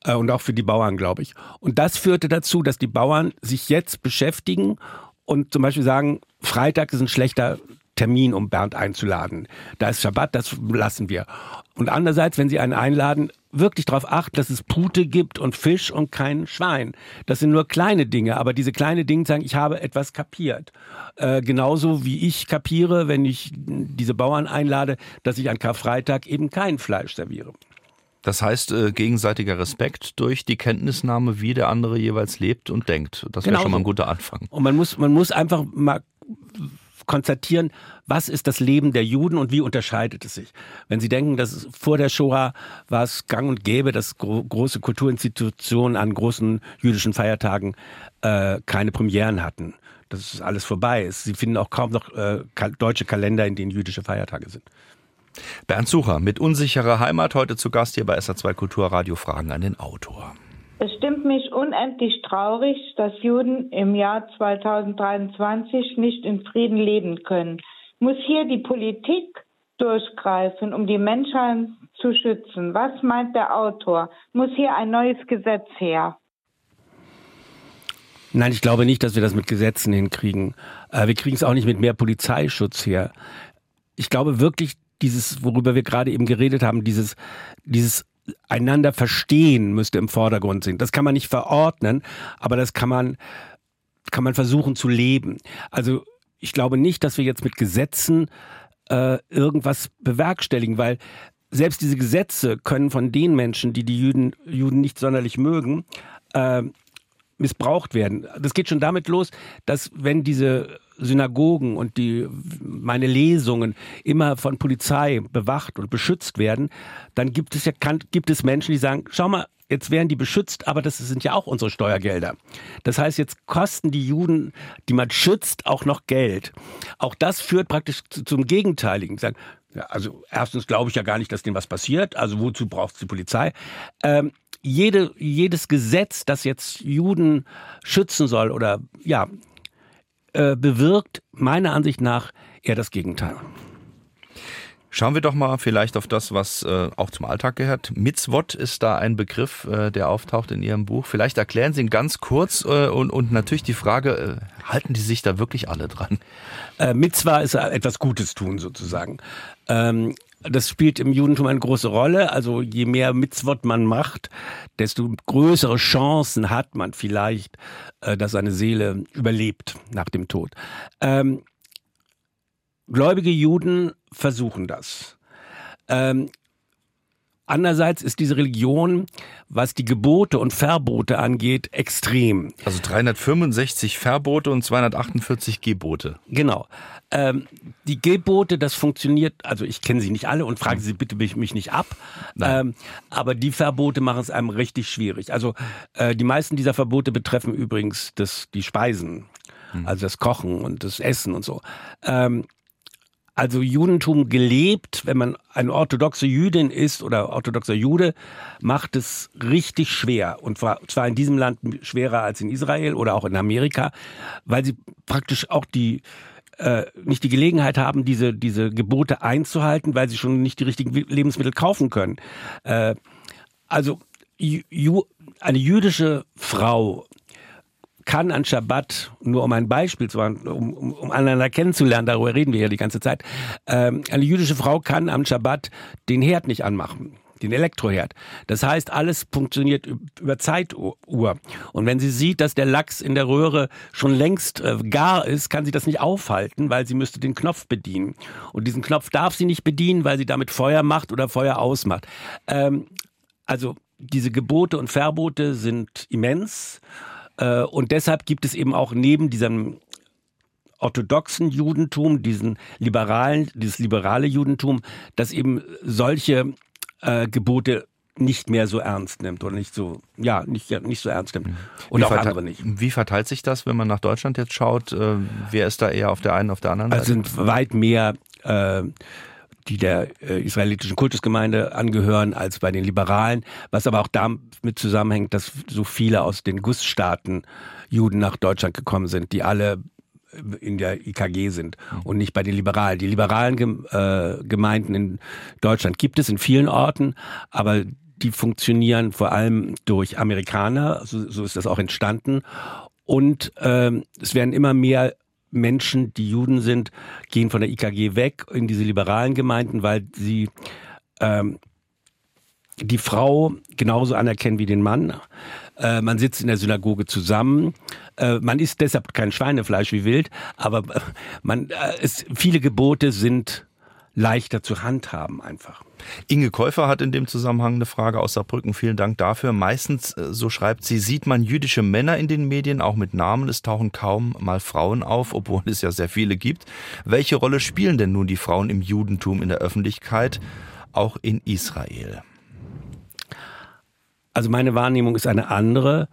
Speaker 3: Äh, und auch für die Bauern, glaube ich. Und das führte dazu, dass die Bauern sich jetzt beschäftigen und zum Beispiel sagen, Freitag ist ein schlechter Termin, um Bernd einzuladen. Da ist Schabbat, das lassen wir. Und andererseits, wenn Sie einen einladen, wirklich darauf achten, dass es Pute gibt und Fisch und kein Schwein. Das sind nur kleine Dinge, aber diese kleinen Dinge sagen, ich habe etwas kapiert. Äh, genauso wie ich kapiere, wenn ich diese Bauern einlade, dass ich an Karfreitag eben kein Fleisch serviere.
Speaker 2: Das heißt, äh, gegenseitiger Respekt durch die Kenntnisnahme, wie der andere jeweils lebt und denkt. Das wäre genau schon mal ein guter Anfang.
Speaker 3: Und man muss, man muss einfach mal konstatieren, was ist das Leben der Juden und wie unterscheidet es sich. Wenn Sie denken, dass vor der Shoah war es gang und gäbe, dass gro große Kulturinstitutionen an großen jüdischen Feiertagen äh, keine Premieren hatten. Das ist alles vorbei. Sie finden auch kaum noch äh, deutsche Kalender, in denen jüdische Feiertage sind.
Speaker 2: Bernd Sucher mit unsicherer Heimat heute zu Gast hier bei SA2 Kulturradio Fragen an den Autor.
Speaker 7: Es stimmt mich unendlich traurig, dass Juden im Jahr 2023 nicht in Frieden leben können. Muss hier die Politik durchgreifen, um die Menschheit zu schützen? Was meint der Autor? Muss hier ein neues Gesetz her?
Speaker 3: Nein, ich glaube nicht, dass wir das mit Gesetzen hinkriegen. Äh, wir kriegen es auch nicht mit mehr Polizeischutz her. Ich glaube wirklich, dieses, worüber wir gerade eben geredet haben, dieses, dieses einander verstehen müsste im Vordergrund sind. Das kann man nicht verordnen, aber das kann man, kann man versuchen zu leben. Also ich glaube nicht, dass wir jetzt mit Gesetzen äh, irgendwas bewerkstelligen, weil selbst diese Gesetze können von den Menschen, die die Juden, Juden nicht sonderlich mögen, äh, missbraucht werden. Das geht schon damit los, dass wenn diese Synagogen und die, meine Lesungen immer von Polizei bewacht und beschützt werden, dann gibt es ja, kann, gibt es Menschen, die sagen, schau mal, jetzt werden die beschützt, aber das sind ja auch unsere Steuergelder. Das heißt, jetzt kosten die Juden, die man schützt, auch noch Geld. Auch das führt praktisch zum Gegenteiligen. Sagen, ja, also erstens glaube ich ja gar nicht, dass denen was passiert. Also wozu braucht es die Polizei? Ähm, jede, jedes Gesetz, das jetzt Juden schützen soll oder ja, äh, bewirkt meiner Ansicht nach eher das Gegenteil.
Speaker 2: Schauen wir doch mal vielleicht auf das, was äh, auch zum Alltag gehört. Mitzvot ist da ein Begriff, äh, der auftaucht in Ihrem Buch. Vielleicht erklären Sie ihn ganz kurz äh, und, und natürlich die Frage, äh, halten die sich da wirklich alle dran?
Speaker 3: Äh, Mitzvah ist etwas Gutes tun sozusagen. Ähm, das spielt im Judentum eine große Rolle. Also je mehr Mitzvot man macht, desto größere Chancen hat man vielleicht, äh, dass seine Seele überlebt nach dem Tod. Ähm, gläubige Juden versuchen das. Ähm, Andererseits ist diese Religion, was die Gebote und Verbote angeht, extrem.
Speaker 2: Also 365 Verbote und 248 Gebote.
Speaker 3: Genau. Ähm, die Gebote, das funktioniert, also ich kenne sie nicht alle und frage Sie bitte mich, mich nicht ab. Ähm, aber die Verbote machen es einem richtig schwierig. Also äh, die meisten dieser Verbote betreffen übrigens das, die Speisen, hm. also das Kochen und das Essen und so. Ähm, also Judentum gelebt, wenn man eine orthodoxe Jüdin ist oder orthodoxer Jude, macht es richtig schwer. Und zwar in diesem Land schwerer als in Israel oder auch in Amerika, weil sie praktisch auch die äh, nicht die Gelegenheit haben, diese, diese Gebote einzuhalten, weil sie schon nicht die richtigen Lebensmittel kaufen können. Äh, also eine jüdische Frau kann an Schabbat, nur um ein Beispiel zu machen, um, um, um einander kennenzulernen, darüber reden wir ja die ganze Zeit, ähm, eine jüdische Frau kann am Schabbat den Herd nicht anmachen den Elektroherd. Das heißt, alles funktioniert über Zeituhr. Und wenn sie sieht, dass der Lachs in der Röhre schon längst äh, gar ist, kann sie das nicht aufhalten, weil sie müsste den Knopf bedienen. Und diesen Knopf darf sie nicht bedienen, weil sie damit Feuer macht oder Feuer ausmacht. Ähm, also diese Gebote und Verbote sind immens. Äh, und deshalb gibt es eben auch neben diesem orthodoxen Judentum, diesen liberalen, dieses liberale Judentum, das eben solche äh, Gebote nicht mehr so ernst nimmt oder nicht so, ja, nicht, nicht so ernst nimmt. Und
Speaker 2: wie auch andere nicht. Wie verteilt sich das, wenn man nach Deutschland jetzt schaut? Äh, wer ist da eher auf der einen, auf der anderen
Speaker 3: also Seite? Es sind weit mehr äh, die der äh, israelitischen Kultusgemeinde angehören, als bei den Liberalen, was aber auch damit zusammenhängt, dass so viele aus den Gussstaaten Juden nach Deutschland gekommen sind, die alle in der IKG sind und nicht bei den Liberalen. Die liberalen äh, Gemeinden in Deutschland gibt es in vielen Orten, aber die funktionieren vor allem durch Amerikaner, so, so ist das auch entstanden. Und ähm, es werden immer mehr Menschen, die Juden sind, gehen von der IKG weg in diese liberalen Gemeinden, weil sie ähm, die Frau genauso anerkennen wie den Mann. Äh, man sitzt in der Synagoge zusammen. Äh, man isst deshalb kein Schweinefleisch wie wild, aber äh, man, äh, es, viele Gebote sind leichter zu handhaben einfach.
Speaker 2: Inge Käufer hat in dem Zusammenhang eine Frage aus Saarbrücken. Vielen Dank dafür. Meistens, äh, so schreibt sie, sieht man jüdische Männer in den Medien, auch mit Namen. Es tauchen kaum mal Frauen auf, obwohl es ja sehr viele gibt. Welche Rolle spielen denn nun die Frauen im Judentum in der Öffentlichkeit, auch in Israel?
Speaker 3: Also meine Wahrnehmung ist eine andere,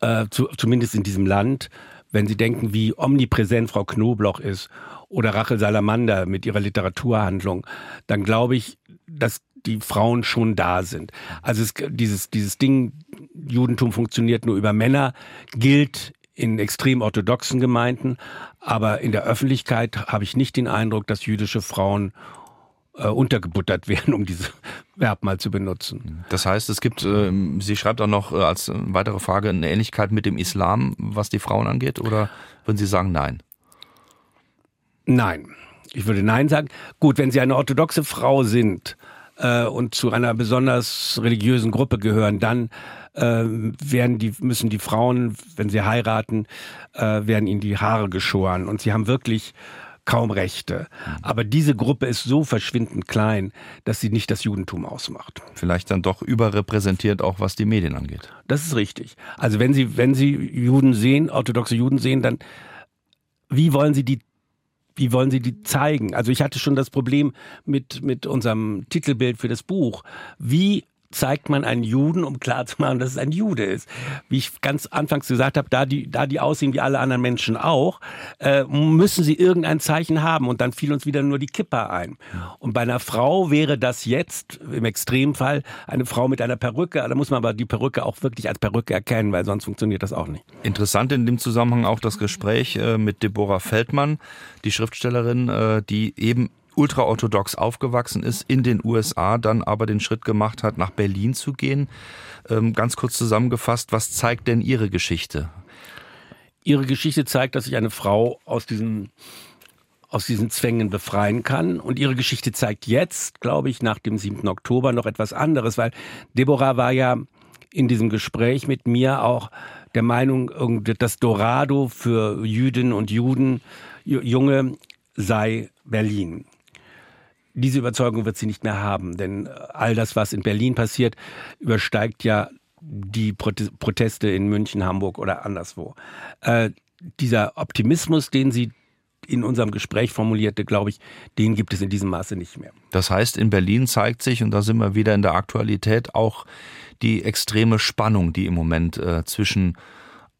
Speaker 3: äh, zu, zumindest in diesem Land. Wenn Sie denken, wie omnipräsent Frau Knobloch ist oder Rachel Salamander mit ihrer Literaturhandlung, dann glaube ich, dass die Frauen schon da sind. Also es, dieses, dieses Ding, Judentum funktioniert nur über Männer, gilt in extrem orthodoxen Gemeinden, aber in der Öffentlichkeit habe ich nicht den Eindruck, dass jüdische Frauen äh, untergebuttert werden, um dieses Verb mal zu benutzen.
Speaker 2: Das heißt, es gibt, äh, sie schreibt auch noch äh, als weitere Frage eine Ähnlichkeit mit dem Islam, was die Frauen angeht, oder würden Sie sagen Nein?
Speaker 3: Nein. Ich würde Nein sagen. Gut, wenn Sie eine orthodoxe Frau sind, äh, und zu einer besonders religiösen Gruppe gehören, dann äh, werden die, müssen die Frauen, wenn sie heiraten, äh, werden ihnen die Haare geschoren. Und sie haben wirklich kaum Rechte. Aber diese Gruppe ist so verschwindend klein, dass sie nicht das Judentum ausmacht.
Speaker 2: Vielleicht dann doch überrepräsentiert, auch was die Medien angeht.
Speaker 3: Das ist richtig. Also wenn Sie, wenn Sie Juden sehen, orthodoxe Juden sehen, dann wie wollen Sie die wie wollen Sie die zeigen? Also ich hatte schon das Problem mit, mit unserem Titelbild für das Buch. Wie zeigt man einen Juden, um klarzumachen, dass es ein Jude ist. Wie ich ganz anfangs gesagt habe, da die, da die aussehen wie alle anderen Menschen auch, äh, müssen sie irgendein Zeichen haben. Und dann fiel uns wieder nur die Kippa ein. Und bei einer Frau wäre das jetzt im Extremfall eine Frau mit einer Perücke. Da muss man aber die Perücke auch wirklich als Perücke erkennen, weil sonst funktioniert das auch nicht.
Speaker 2: Interessant in dem Zusammenhang auch das Gespräch äh, mit Deborah Feldmann, die Schriftstellerin, äh, die eben ultraorthodox aufgewachsen ist, in den USA dann aber den Schritt gemacht hat, nach Berlin zu gehen. Ähm, ganz kurz zusammengefasst, was zeigt denn Ihre Geschichte?
Speaker 3: Ihre Geschichte zeigt, dass sich eine Frau aus diesen aus diesen Zwängen befreien kann. Und ihre Geschichte zeigt jetzt, glaube ich, nach dem 7. Oktober noch etwas anderes, weil Deborah war ja in diesem Gespräch mit mir auch der Meinung, das Dorado für Jüdinnen und Juden, Junge, sei Berlin. Diese Überzeugung wird sie nicht mehr haben, denn all das, was in Berlin passiert, übersteigt ja die Proteste in München, Hamburg oder anderswo. Äh, dieser Optimismus, den sie in unserem Gespräch formulierte, glaube ich, den gibt es in diesem Maße nicht mehr.
Speaker 2: Das heißt, in Berlin zeigt sich, und da sind wir wieder in der Aktualität, auch die extreme Spannung, die im Moment äh, zwischen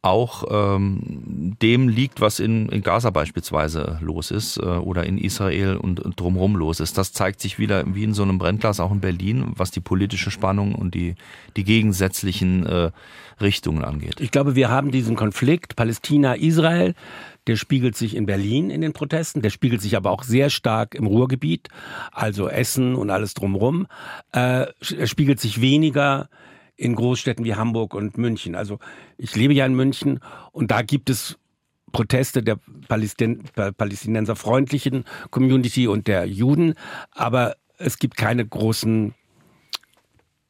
Speaker 2: auch ähm, dem liegt, was in, in Gaza beispielsweise los ist äh, oder in Israel und, und drumherum los ist. Das zeigt sich wieder wie in so einem Brennglas auch in Berlin, was die politische Spannung und die, die gegensätzlichen äh, Richtungen angeht.
Speaker 3: Ich glaube, wir haben diesen Konflikt Palästina-Israel, der spiegelt sich in Berlin in den Protesten, der spiegelt sich aber auch sehr stark im Ruhrgebiet, also Essen und alles drumherum. Äh, er spiegelt sich weniger in Großstädten wie Hamburg und München. Also ich lebe ja in München und da gibt es Proteste der Palästin palästinenserfreundlichen Community und der Juden, aber es gibt keine großen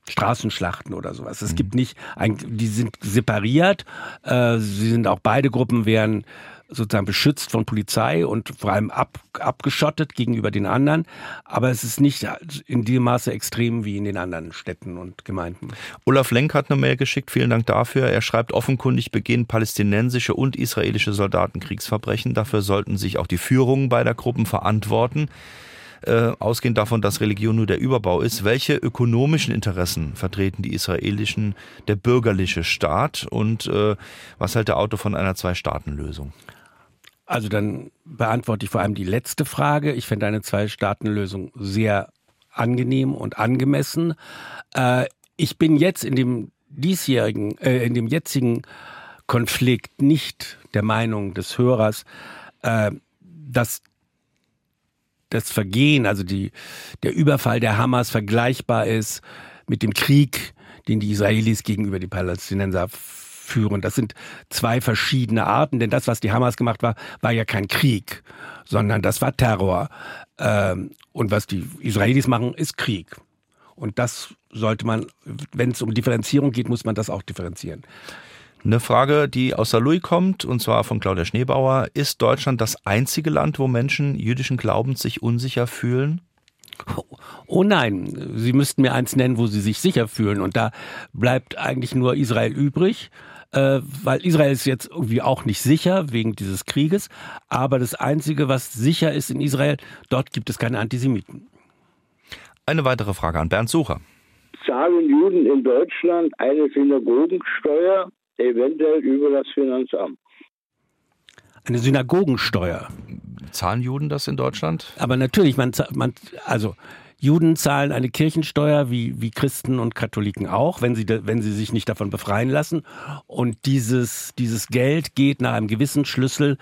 Speaker 3: Straßenschlachten oder sowas. Es gibt mhm. nicht, ein, die sind separiert. Äh, sie sind auch beide Gruppen werden sozusagen beschützt von Polizei und vor allem ab, abgeschottet gegenüber den anderen. Aber es ist nicht in dem Maße extrem wie in den anderen Städten und Gemeinden.
Speaker 2: Olaf Lenk hat eine Mail geschickt. Vielen Dank dafür. Er schreibt, offenkundig begehen palästinensische und israelische Soldaten Kriegsverbrechen. Dafür sollten sich auch die Führungen beider Gruppen verantworten. Äh, ausgehend davon, dass Religion nur der Überbau ist, welche ökonomischen Interessen vertreten die israelischen, der bürgerliche Staat und äh, was hält der Autor von einer Zwei-Staaten-Lösung?
Speaker 3: Also dann beantworte ich vor allem die letzte Frage. Ich finde eine Zwei-Staaten-Lösung sehr angenehm und angemessen. Äh, ich bin jetzt in dem diesjährigen, äh, in dem jetzigen Konflikt nicht der Meinung des Hörers, äh, dass das Vergehen, also die, der Überfall der Hamas vergleichbar ist mit dem Krieg, den die Israelis gegenüber die Palästinenser führen. Das sind zwei verschiedene Arten, denn das, was die Hamas gemacht war, war ja kein Krieg, sondern das war Terror. Ähm, und was die Israelis machen, ist Krieg. Und das sollte man, wenn es um Differenzierung geht, muss man das auch differenzieren.
Speaker 2: Eine Frage, die aus Saarlouis kommt, und zwar von Claudia Schneebauer. Ist Deutschland das einzige Land, wo Menschen jüdischen Glaubens sich unsicher fühlen?
Speaker 3: Oh nein, Sie müssten mir eins nennen, wo Sie sich sicher fühlen. Und da bleibt eigentlich nur Israel übrig äh, weil Israel ist jetzt irgendwie auch nicht sicher wegen dieses Krieges. Aber das Einzige, was sicher ist in Israel, dort gibt es keine Antisemiten.
Speaker 2: Eine weitere Frage an Bernd Sucher.
Speaker 8: Zahlen Juden in Deutschland eine Synagogensteuer, eventuell über das Finanzamt?
Speaker 3: Eine Synagogensteuer.
Speaker 2: Zahlen Juden das in Deutschland?
Speaker 3: Aber natürlich, man, man also Juden zahlen eine Kirchensteuer wie, wie Christen und Katholiken auch, wenn sie, wenn sie sich nicht davon befreien lassen. Und dieses, dieses Geld geht nach einem gewissen Schlüssel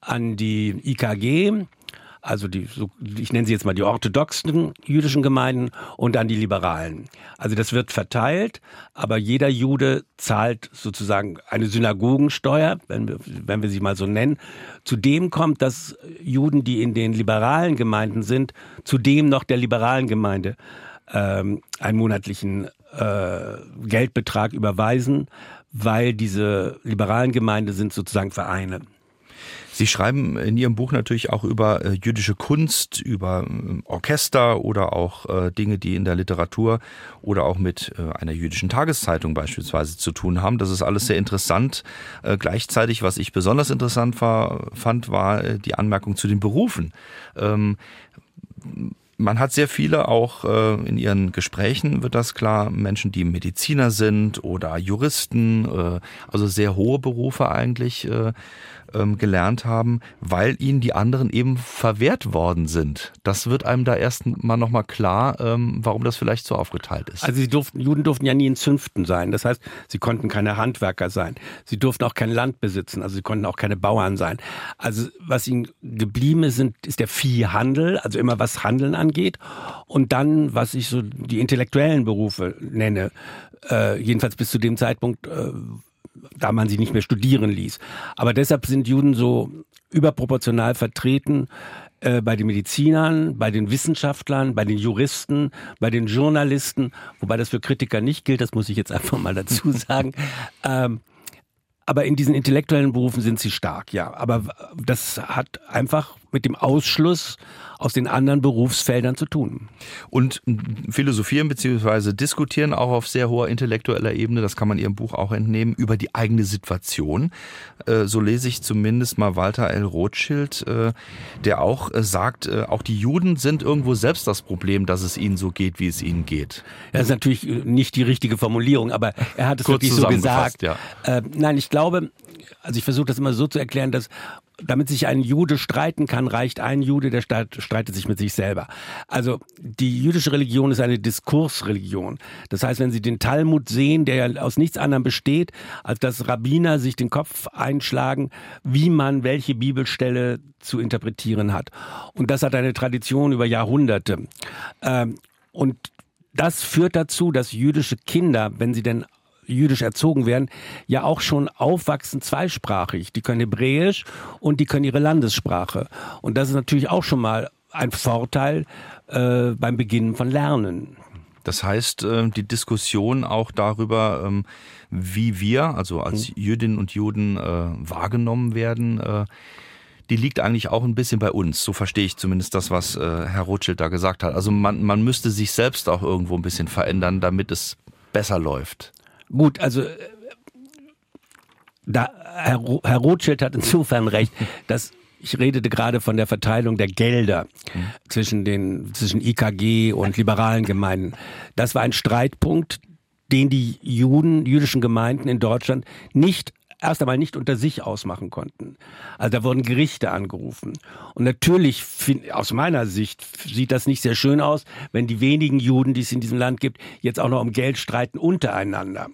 Speaker 3: an die IKG, also die, so, ich nenne sie jetzt mal die orthodoxen jüdischen Gemeinden und dann die liberalen. Also das wird verteilt, aber jeder Jude zahlt sozusagen eine Synagogensteuer, wenn wir, wenn wir sie mal so nennen. Zudem kommt, dass Juden, die in den liberalen Gemeinden sind, zudem noch der liberalen Gemeinde ähm, einen monatlichen äh, Geldbetrag überweisen, weil diese liberalen Gemeinde sind sozusagen Vereine.
Speaker 2: Sie schreiben in Ihrem Buch natürlich auch über äh, jüdische Kunst, über äh, Orchester oder auch äh, Dinge, die in der Literatur oder auch mit äh, einer jüdischen Tageszeitung beispielsweise zu tun haben. Das ist alles sehr interessant. Gleichzeitig, was ich besonders interessant war, fand, war die Anmerkung zu den Berufen. Ähm, man hat sehr viele auch in ihren Gesprächen wird das klar Menschen die Mediziner sind oder Juristen also sehr hohe Berufe eigentlich ähm, gelernt haben, weil ihnen die anderen eben verwehrt worden sind. Das wird einem da erst mal nochmal klar, ähm, warum das vielleicht so aufgeteilt ist.
Speaker 3: Also sie durften, Juden durften ja nie in Zünften sein. Das heißt, sie konnten keine Handwerker sein. Sie durften auch kein Land besitzen. Also sie konnten auch keine Bauern sein. Also was ihnen geblieben ist, ist der Viehhandel, also immer was Handeln angeht. Und dann, was ich so die intellektuellen Berufe nenne, äh, jedenfalls bis zu dem Zeitpunkt, äh, da man sie nicht mehr studieren ließ. Aber deshalb sind Juden so überproportional vertreten äh, bei den Medizinern, bei den Wissenschaftlern, bei den Juristen, bei den Journalisten, wobei das für Kritiker nicht gilt, das muss ich jetzt einfach mal dazu sagen. ähm, aber in diesen intellektuellen Berufen sind sie stark, ja. Aber das hat einfach mit dem Ausschluss aus den anderen Berufsfeldern zu tun.
Speaker 2: Und philosophieren bzw. diskutieren auch auf sehr hoher intellektueller Ebene, das kann man Ihrem Buch auch entnehmen, über die eigene Situation. Äh, so lese ich zumindest mal Walter L. Rothschild, äh, der auch äh, sagt, auch die Juden sind irgendwo selbst das Problem, dass es ihnen so geht, wie es ihnen geht.
Speaker 3: Das ist natürlich nicht die richtige Formulierung, aber er hat es wirklich so gesagt. Ja. nein, ich glaube, also ich versuche das immer so zu erklären, dass damit sich ein Jude streiten kann, reicht ein Jude, der streitet sich mit sich selber. Also die jüdische Religion ist eine Diskursreligion. Das heißt, wenn Sie den Talmud sehen, der ja aus nichts anderem besteht, als dass Rabbiner sich den Kopf einschlagen, wie man welche Bibelstelle zu interpretieren hat. Und das hat eine Tradition über Jahrhunderte. Ähm, und das führt dazu, dass jüdische Kinder, wenn sie denn jüdisch erzogen werden, ja auch schon aufwachsen zweisprachig. Die können Hebräisch und die können ihre Landessprache. Und das ist natürlich auch schon mal ein Vorteil äh, beim Beginn von Lernen.
Speaker 2: Das heißt, äh, die Diskussion auch darüber, ähm, wie wir, also als mhm. Jüdinnen und Juden, äh, wahrgenommen werden, äh, die liegt eigentlich auch ein bisschen bei uns. So verstehe ich zumindest das, was Herr Rothschild da gesagt hat. Also man, man müsste sich selbst auch irgendwo ein bisschen verändern, damit es besser läuft.
Speaker 3: Gut, also äh, da, Herr, Herr Rothschild hat insofern recht, dass ich redete gerade von der Verteilung der Gelder mhm. zwischen den zwischen IKG und liberalen Gemeinden. Das war ein Streitpunkt, den die Juden, jüdischen Gemeinden in Deutschland nicht erst einmal nicht unter sich ausmachen konnten. Also da wurden Gerichte angerufen. Und natürlich, aus meiner Sicht, sieht das nicht sehr schön aus, wenn die wenigen Juden, die es in diesem Land gibt, jetzt auch noch um Geld streiten untereinander.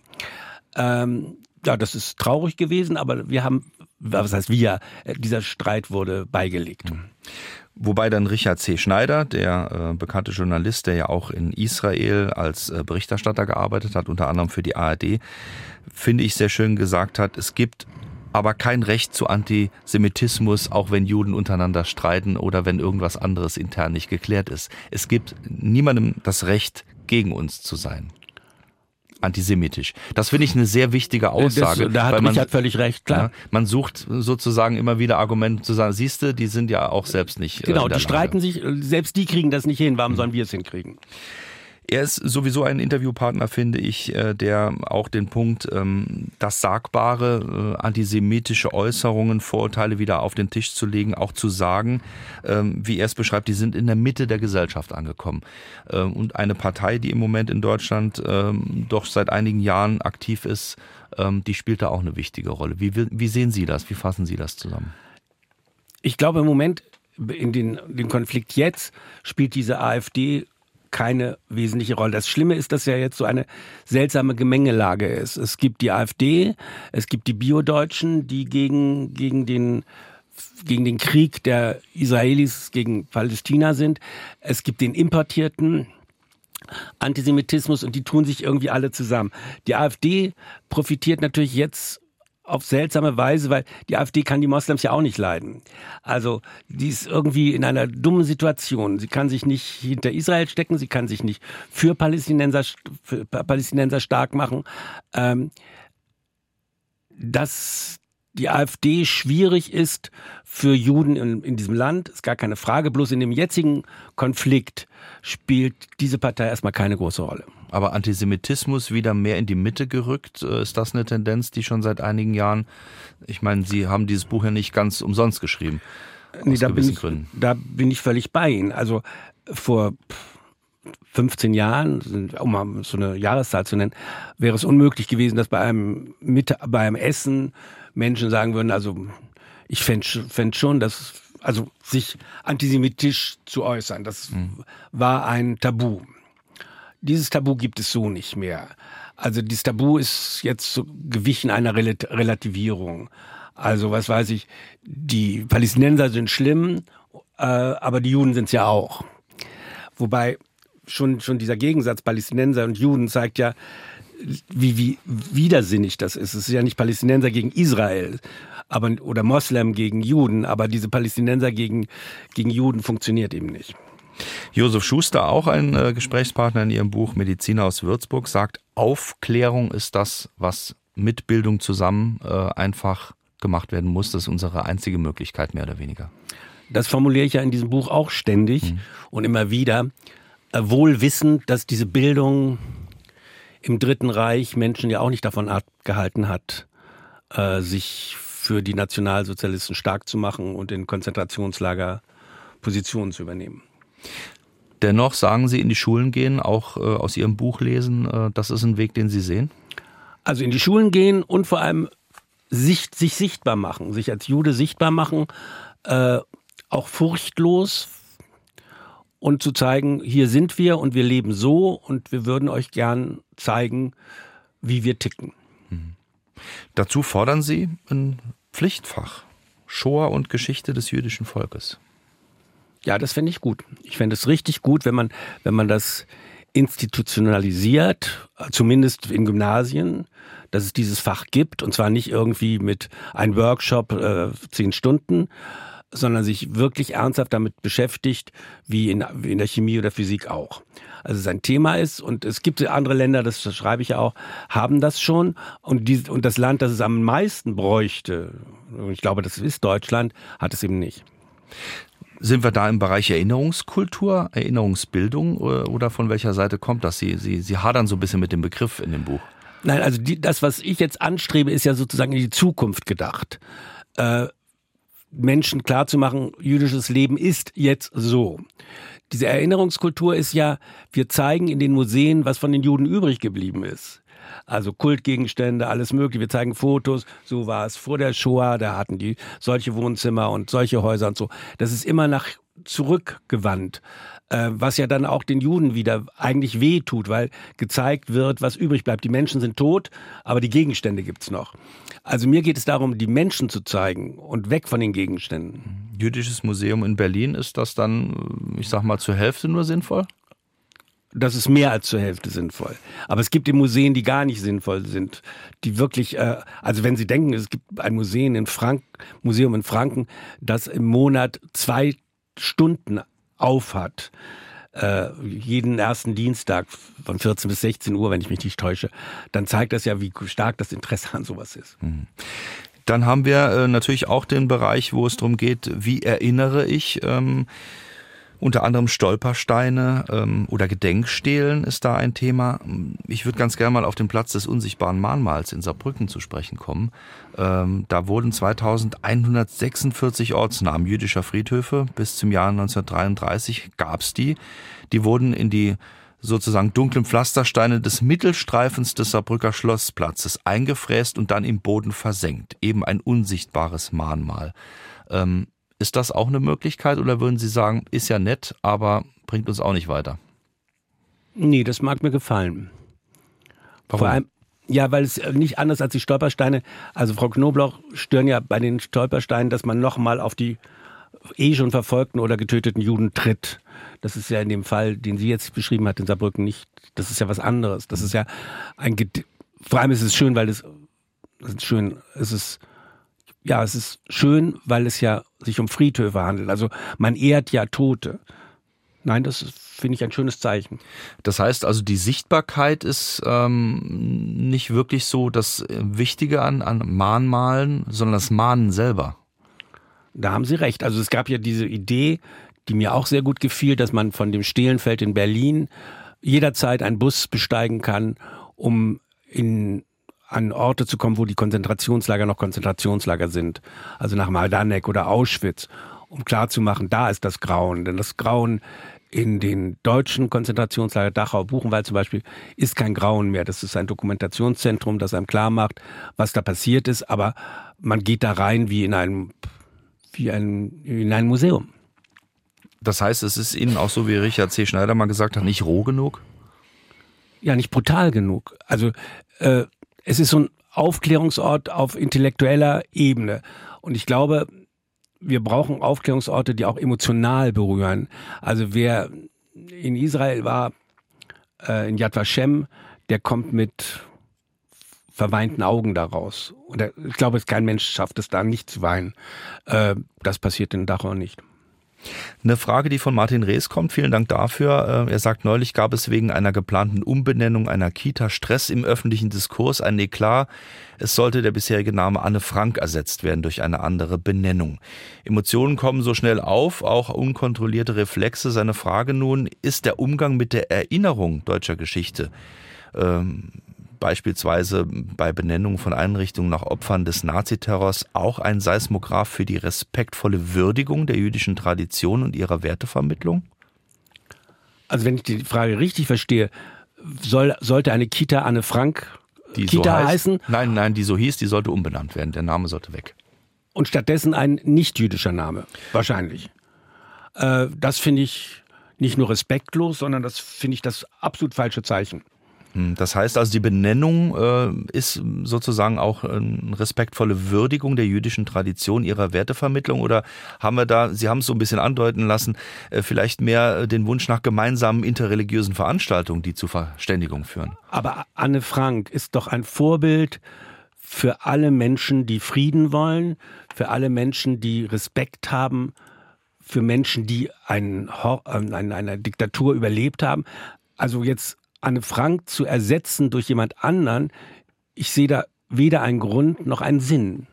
Speaker 3: Ähm, ja, das ist traurig gewesen, aber wir haben, was heißt wir, äh, dieser Streit wurde beigelegt. Mhm.
Speaker 2: Wobei dann Richard C. Schneider, der äh, bekannte Journalist, der ja auch in Israel als äh, Berichterstatter gearbeitet hat, unter anderem für die ARD, finde ich, sehr schön gesagt hat, es gibt aber kein Recht zu Antisemitismus, auch wenn Juden untereinander streiten oder wenn irgendwas anderes intern nicht geklärt ist. Es gibt niemandem das Recht, gegen uns zu sein antisemitisch. Das finde ich eine sehr wichtige Aussage.
Speaker 3: Das, da hat man, Richard völlig recht, klar. Ja,
Speaker 2: man sucht sozusagen immer wieder Argumente zu sagen, siehste, die sind ja auch selbst nicht.
Speaker 3: Äh, genau, die streiten sich, selbst die kriegen das nicht hin, warum sollen wir es hinkriegen?
Speaker 2: Er ist sowieso ein Interviewpartner, finde ich, äh, der auch den Punkt, ähm, das Sagbare, äh, antisemitische Äußerungen, Vorurteile wieder auf den Tisch zu legen, auch zu sagen, ähm, wie er es beschreibt, die sind in der Mitte der Gesellschaft angekommen. Ähm, und eine Partei, die im Moment in Deutschland doch seit einigen Jahren aktiv ist, die spielt da auch eine wichtige Rolle. Wie, wie sehen Sie das? Wie fassen Sie das zusammen?
Speaker 3: Ich glaube, im Moment in den, den Konflikt jetzt spielt diese AfD keine wesentliche Rolle. Das Schlimme ist, dass ja jetzt so eine seltsame Gemengelage ist. Es gibt die AfD, es gibt die Biodeutschen, die gegen, gegen den gegen den Krieg der Israelis gegen Palästina sind. Es gibt den importierten Antisemitismus und die tun sich irgendwie alle zusammen. Die AfD profitiert natürlich jetzt auf seltsame Weise, weil die AfD kann die Moslems ja auch nicht leiden. Also die ist irgendwie in einer dummen Situation. Sie kann sich nicht hinter Israel stecken, sie kann sich nicht für Palästinenser, für Palästinenser stark machen. Ähm, dass die AfD schwierig ist für Juden in, in, diesem Land, ist gar keine Frage. Bloß in dem jetzigen Konflikt spielt diese Partei erstmal keine große Rolle.
Speaker 2: Aber Antisemitismus wieder mehr in die Mitte gerückt, äh, ist das eine Tendenz, die schon seit einigen Jahren, ich meine, Sie haben dieses Buch ja nicht ganz umsonst geschrieben.
Speaker 3: Nee, da, bin ich, da bin ich völlig bei Ihnen. Also vor 15 Jahren, um mal so eine Jahreszahl zu nennen, wäre es unmöglich gewesen, dass bei einem, Mitte, bei einem Essen Menschen sagen würden, also ich fände fänd schon, dass also sich antisemitisch zu äußern, das mhm. war ein Tabu. Dieses Tabu gibt es so nicht mehr. Also dieses Tabu ist jetzt so gewichen einer Relativierung. Also was weiß ich, die Palästinenser sind schlimm, äh, aber die Juden sind es ja auch. Wobei schon, schon dieser Gegensatz Palästinenser und Juden zeigt ja, wie, wie widersinnig das ist. Es ist ja nicht Palästinenser gegen Israel aber, oder Moslem gegen Juden, aber diese Palästinenser gegen, gegen Juden funktioniert eben nicht.
Speaker 2: Josef Schuster, auch ein äh, Gesprächspartner in Ihrem Buch Mediziner aus Würzburg, sagt, Aufklärung ist das, was mit Bildung zusammen äh, einfach gemacht werden muss. Das ist unsere einzige Möglichkeit, mehr oder weniger.
Speaker 3: Das formuliere ich ja in diesem Buch auch ständig mhm. und immer wieder, äh, wohl wissend, dass diese Bildung im Dritten Reich Menschen ja auch nicht davon abgehalten hat, äh, sich für die Nationalsozialisten stark zu machen und in Konzentrationslager Positionen zu übernehmen.
Speaker 2: Dennoch sagen Sie, in die Schulen gehen, auch äh, aus Ihrem Buch lesen, äh, das ist ein Weg, den Sie sehen?
Speaker 3: Also in die Schulen gehen und vor allem sich, sich sichtbar machen, sich als Jude sichtbar machen, äh, auch furchtlos und zu zeigen, hier sind wir und wir leben so und wir würden euch gern zeigen, wie wir ticken. Mhm.
Speaker 2: Dazu fordern Sie ein Pflichtfach, Shoah und Geschichte des jüdischen Volkes.
Speaker 3: Ja, das fände ich gut. Ich fände es richtig gut, wenn man, wenn man das institutionalisiert, zumindest in Gymnasien, dass es dieses Fach gibt und zwar nicht irgendwie mit einem Workshop äh, zehn Stunden, sondern sich wirklich ernsthaft damit beschäftigt, wie in, wie in der Chemie oder Physik auch. Also sein Thema ist, und es gibt andere Länder, das schreibe ich ja auch, haben das schon. Und, die, und das Land, das es am meisten bräuchte, und ich glaube, das ist Deutschland, hat es eben nicht.
Speaker 2: Sind wir da im Bereich Erinnerungskultur, Erinnerungsbildung oder von welcher Seite kommt das? Sie, Sie, Sie hadern so ein bisschen mit dem Begriff in dem Buch.
Speaker 3: Nein, also die, das, was ich jetzt anstrebe, ist ja sozusagen in die Zukunft gedacht. Äh, Menschen klarzumachen, jüdisches Leben ist jetzt so. Diese Erinnerungskultur ist ja, wir zeigen in den Museen, was von den Juden übrig geblieben ist. Also Kultgegenstände, alles mögliche. Wir zeigen Fotos. So war es vor der Shoah. Da hatten die solche Wohnzimmer und solche Häuser und so. Das ist immer nach zurückgewandt. Äh, was ja dann auch den Juden wieder eigentlich weh tut, weil gezeigt wird, was übrig bleibt. Die Menschen sind tot, aber die Gegenstände gibt's noch. Also mir geht es darum, die Menschen zu zeigen und weg von den Gegenständen.
Speaker 2: Jüdisches Museum in Berlin, ist das dann, ich sag mal, zur Hälfte nur sinnvoll?
Speaker 3: Das ist mehr als zur Hälfte sinnvoll. Aber es gibt die Museen, die gar nicht sinnvoll sind, die wirklich, äh, also wenn Sie denken, es gibt ein Museum in Frank, Museum in Franken, das im Monat zwei Stunden aufhat, äh, jeden ersten Dienstag von 14 bis 16 Uhr, wenn ich mich nicht täusche, dann zeigt das ja, wie stark das Interesse an sowas ist. Mhm.
Speaker 2: Dann haben wir äh, natürlich auch den Bereich, wo es darum geht, wie erinnere ich. Ähm, unter anderem Stolpersteine ähm, oder Gedenkstelen ist da ein Thema. Ich würde ganz gerne mal auf den Platz des unsichtbaren Mahnmals in Saarbrücken zu sprechen kommen. Ähm, da wurden 2146 Ortsnamen jüdischer Friedhöfe bis zum Jahr 1933 gab's die. Die wurden in die sozusagen dunklen Pflastersteine des Mittelstreifens des Saarbrücker Schlossplatzes eingefräst und dann im Boden versenkt. Eben ein unsichtbares Mahnmal. Ähm, ist das auch eine Möglichkeit oder würden Sie sagen, ist ja nett, aber bringt uns auch nicht weiter?
Speaker 3: Nee, das mag mir gefallen. Warum? Vor allem, ja, weil es nicht anders als die Stolpersteine, also Frau Knobloch stören ja bei den Stolpersteinen, dass man nochmal auf die eh schon verfolgten oder getöteten Juden tritt. Das ist ja in dem Fall, den sie jetzt beschrieben hat in Saarbrücken nicht, das ist ja was anderes. Das ist ja ein, vor allem ist es schön, weil es Das ist schön, es ist, ja, es ist schön, weil es ja sich um Friedhöfe handelt. Also man ehrt ja Tote. Nein, das finde ich ein schönes Zeichen.
Speaker 2: Das heißt also, die Sichtbarkeit ist ähm, nicht wirklich so das Wichtige an, an Mahnmalen, sondern das Mahnen selber.
Speaker 3: Da haben Sie recht. Also es gab ja diese Idee, die mir auch sehr gut gefiel, dass man von dem Stehlenfeld in Berlin jederzeit einen Bus besteigen kann, um in an Orte zu kommen, wo die Konzentrationslager noch Konzentrationslager sind. Also nach Majdanek oder Auschwitz, um klarzumachen, da ist das Grauen. Denn das Grauen in den deutschen Konzentrationslager Dachau, Buchenwald zum Beispiel, ist kein Grauen mehr. Das ist ein Dokumentationszentrum, das einem klar macht, was da passiert ist. Aber man geht da rein wie in einem, wie ein, in ein Museum.
Speaker 2: Das heißt, es ist Ihnen auch so, wie Richard C. Schneider mal gesagt hat, nicht roh genug?
Speaker 3: Ja, nicht brutal genug. Also äh, es ist so ein Aufklärungsort auf intellektueller Ebene. Und ich glaube, wir brauchen Aufklärungsorte, die auch emotional berühren. Also wer in Israel war, äh, in Yad Vashem, der kommt mit verweinten Augen daraus. Und ich glaube, kein Mensch schafft es da nicht zu weinen. Äh, das passiert in Dachau nicht.
Speaker 2: Eine Frage, die von Martin Rees kommt. Vielen Dank dafür. Äh, er sagt, neulich gab es wegen einer geplanten Umbenennung einer Kita Stress im öffentlichen Diskurs. Ein Eklat. Es sollte der bisherige Name Anne Frank ersetzt werden durch eine andere Benennung. Emotionen kommen so schnell auf, auch unkontrollierte Reflexe. Seine Frage nun, ist der Umgang mit der Erinnerung deutscher Geschichte ähm, beispielsweise bei Benennung von Einrichtungen nach Opfern des Naziterrors auch ein Seismograph für die respektvolle Würdigung der jüdischen Tradition und ihrer Wertevermittlung?
Speaker 3: Also wenn ich die Frage richtig verstehe, soll, sollte eine Kita Anne Frank die Kita so heißen?
Speaker 2: Nein, nein, die so hieß, die sollte umbenannt werden. Der Name sollte weg.
Speaker 3: Und stattdessen ein nicht-jüdischer Name, wahrscheinlich. Äh, das finde ich nicht nur respektlos, sondern das finde ich das absolut falsche Zeichen.
Speaker 2: Hm, das heißt also, die Benennung äh, ist sozusagen auch eine respektvolle Würdigung der jüdischen Tradition, ihrer Wertevermittlung oder haben wir da, Sie haben es so ein bisschen andeuten lassen, äh, vielleicht mehr den Wunsch nach gemeinsamen interreligiösen Veranstaltungen, die zu Verständigung führen?
Speaker 3: Aber Anne Frank ist doch ein Vorbild für alle Menschen, die Frieden wollen, für alle Menschen, die Respekt haben, für Menschen, die einen, eine, eine Diktatur überlebt haben. Also jetzt Anne Frank zu ersetzen durch jemand anderen, ich sehe da weder einen Grund noch einen Sinn.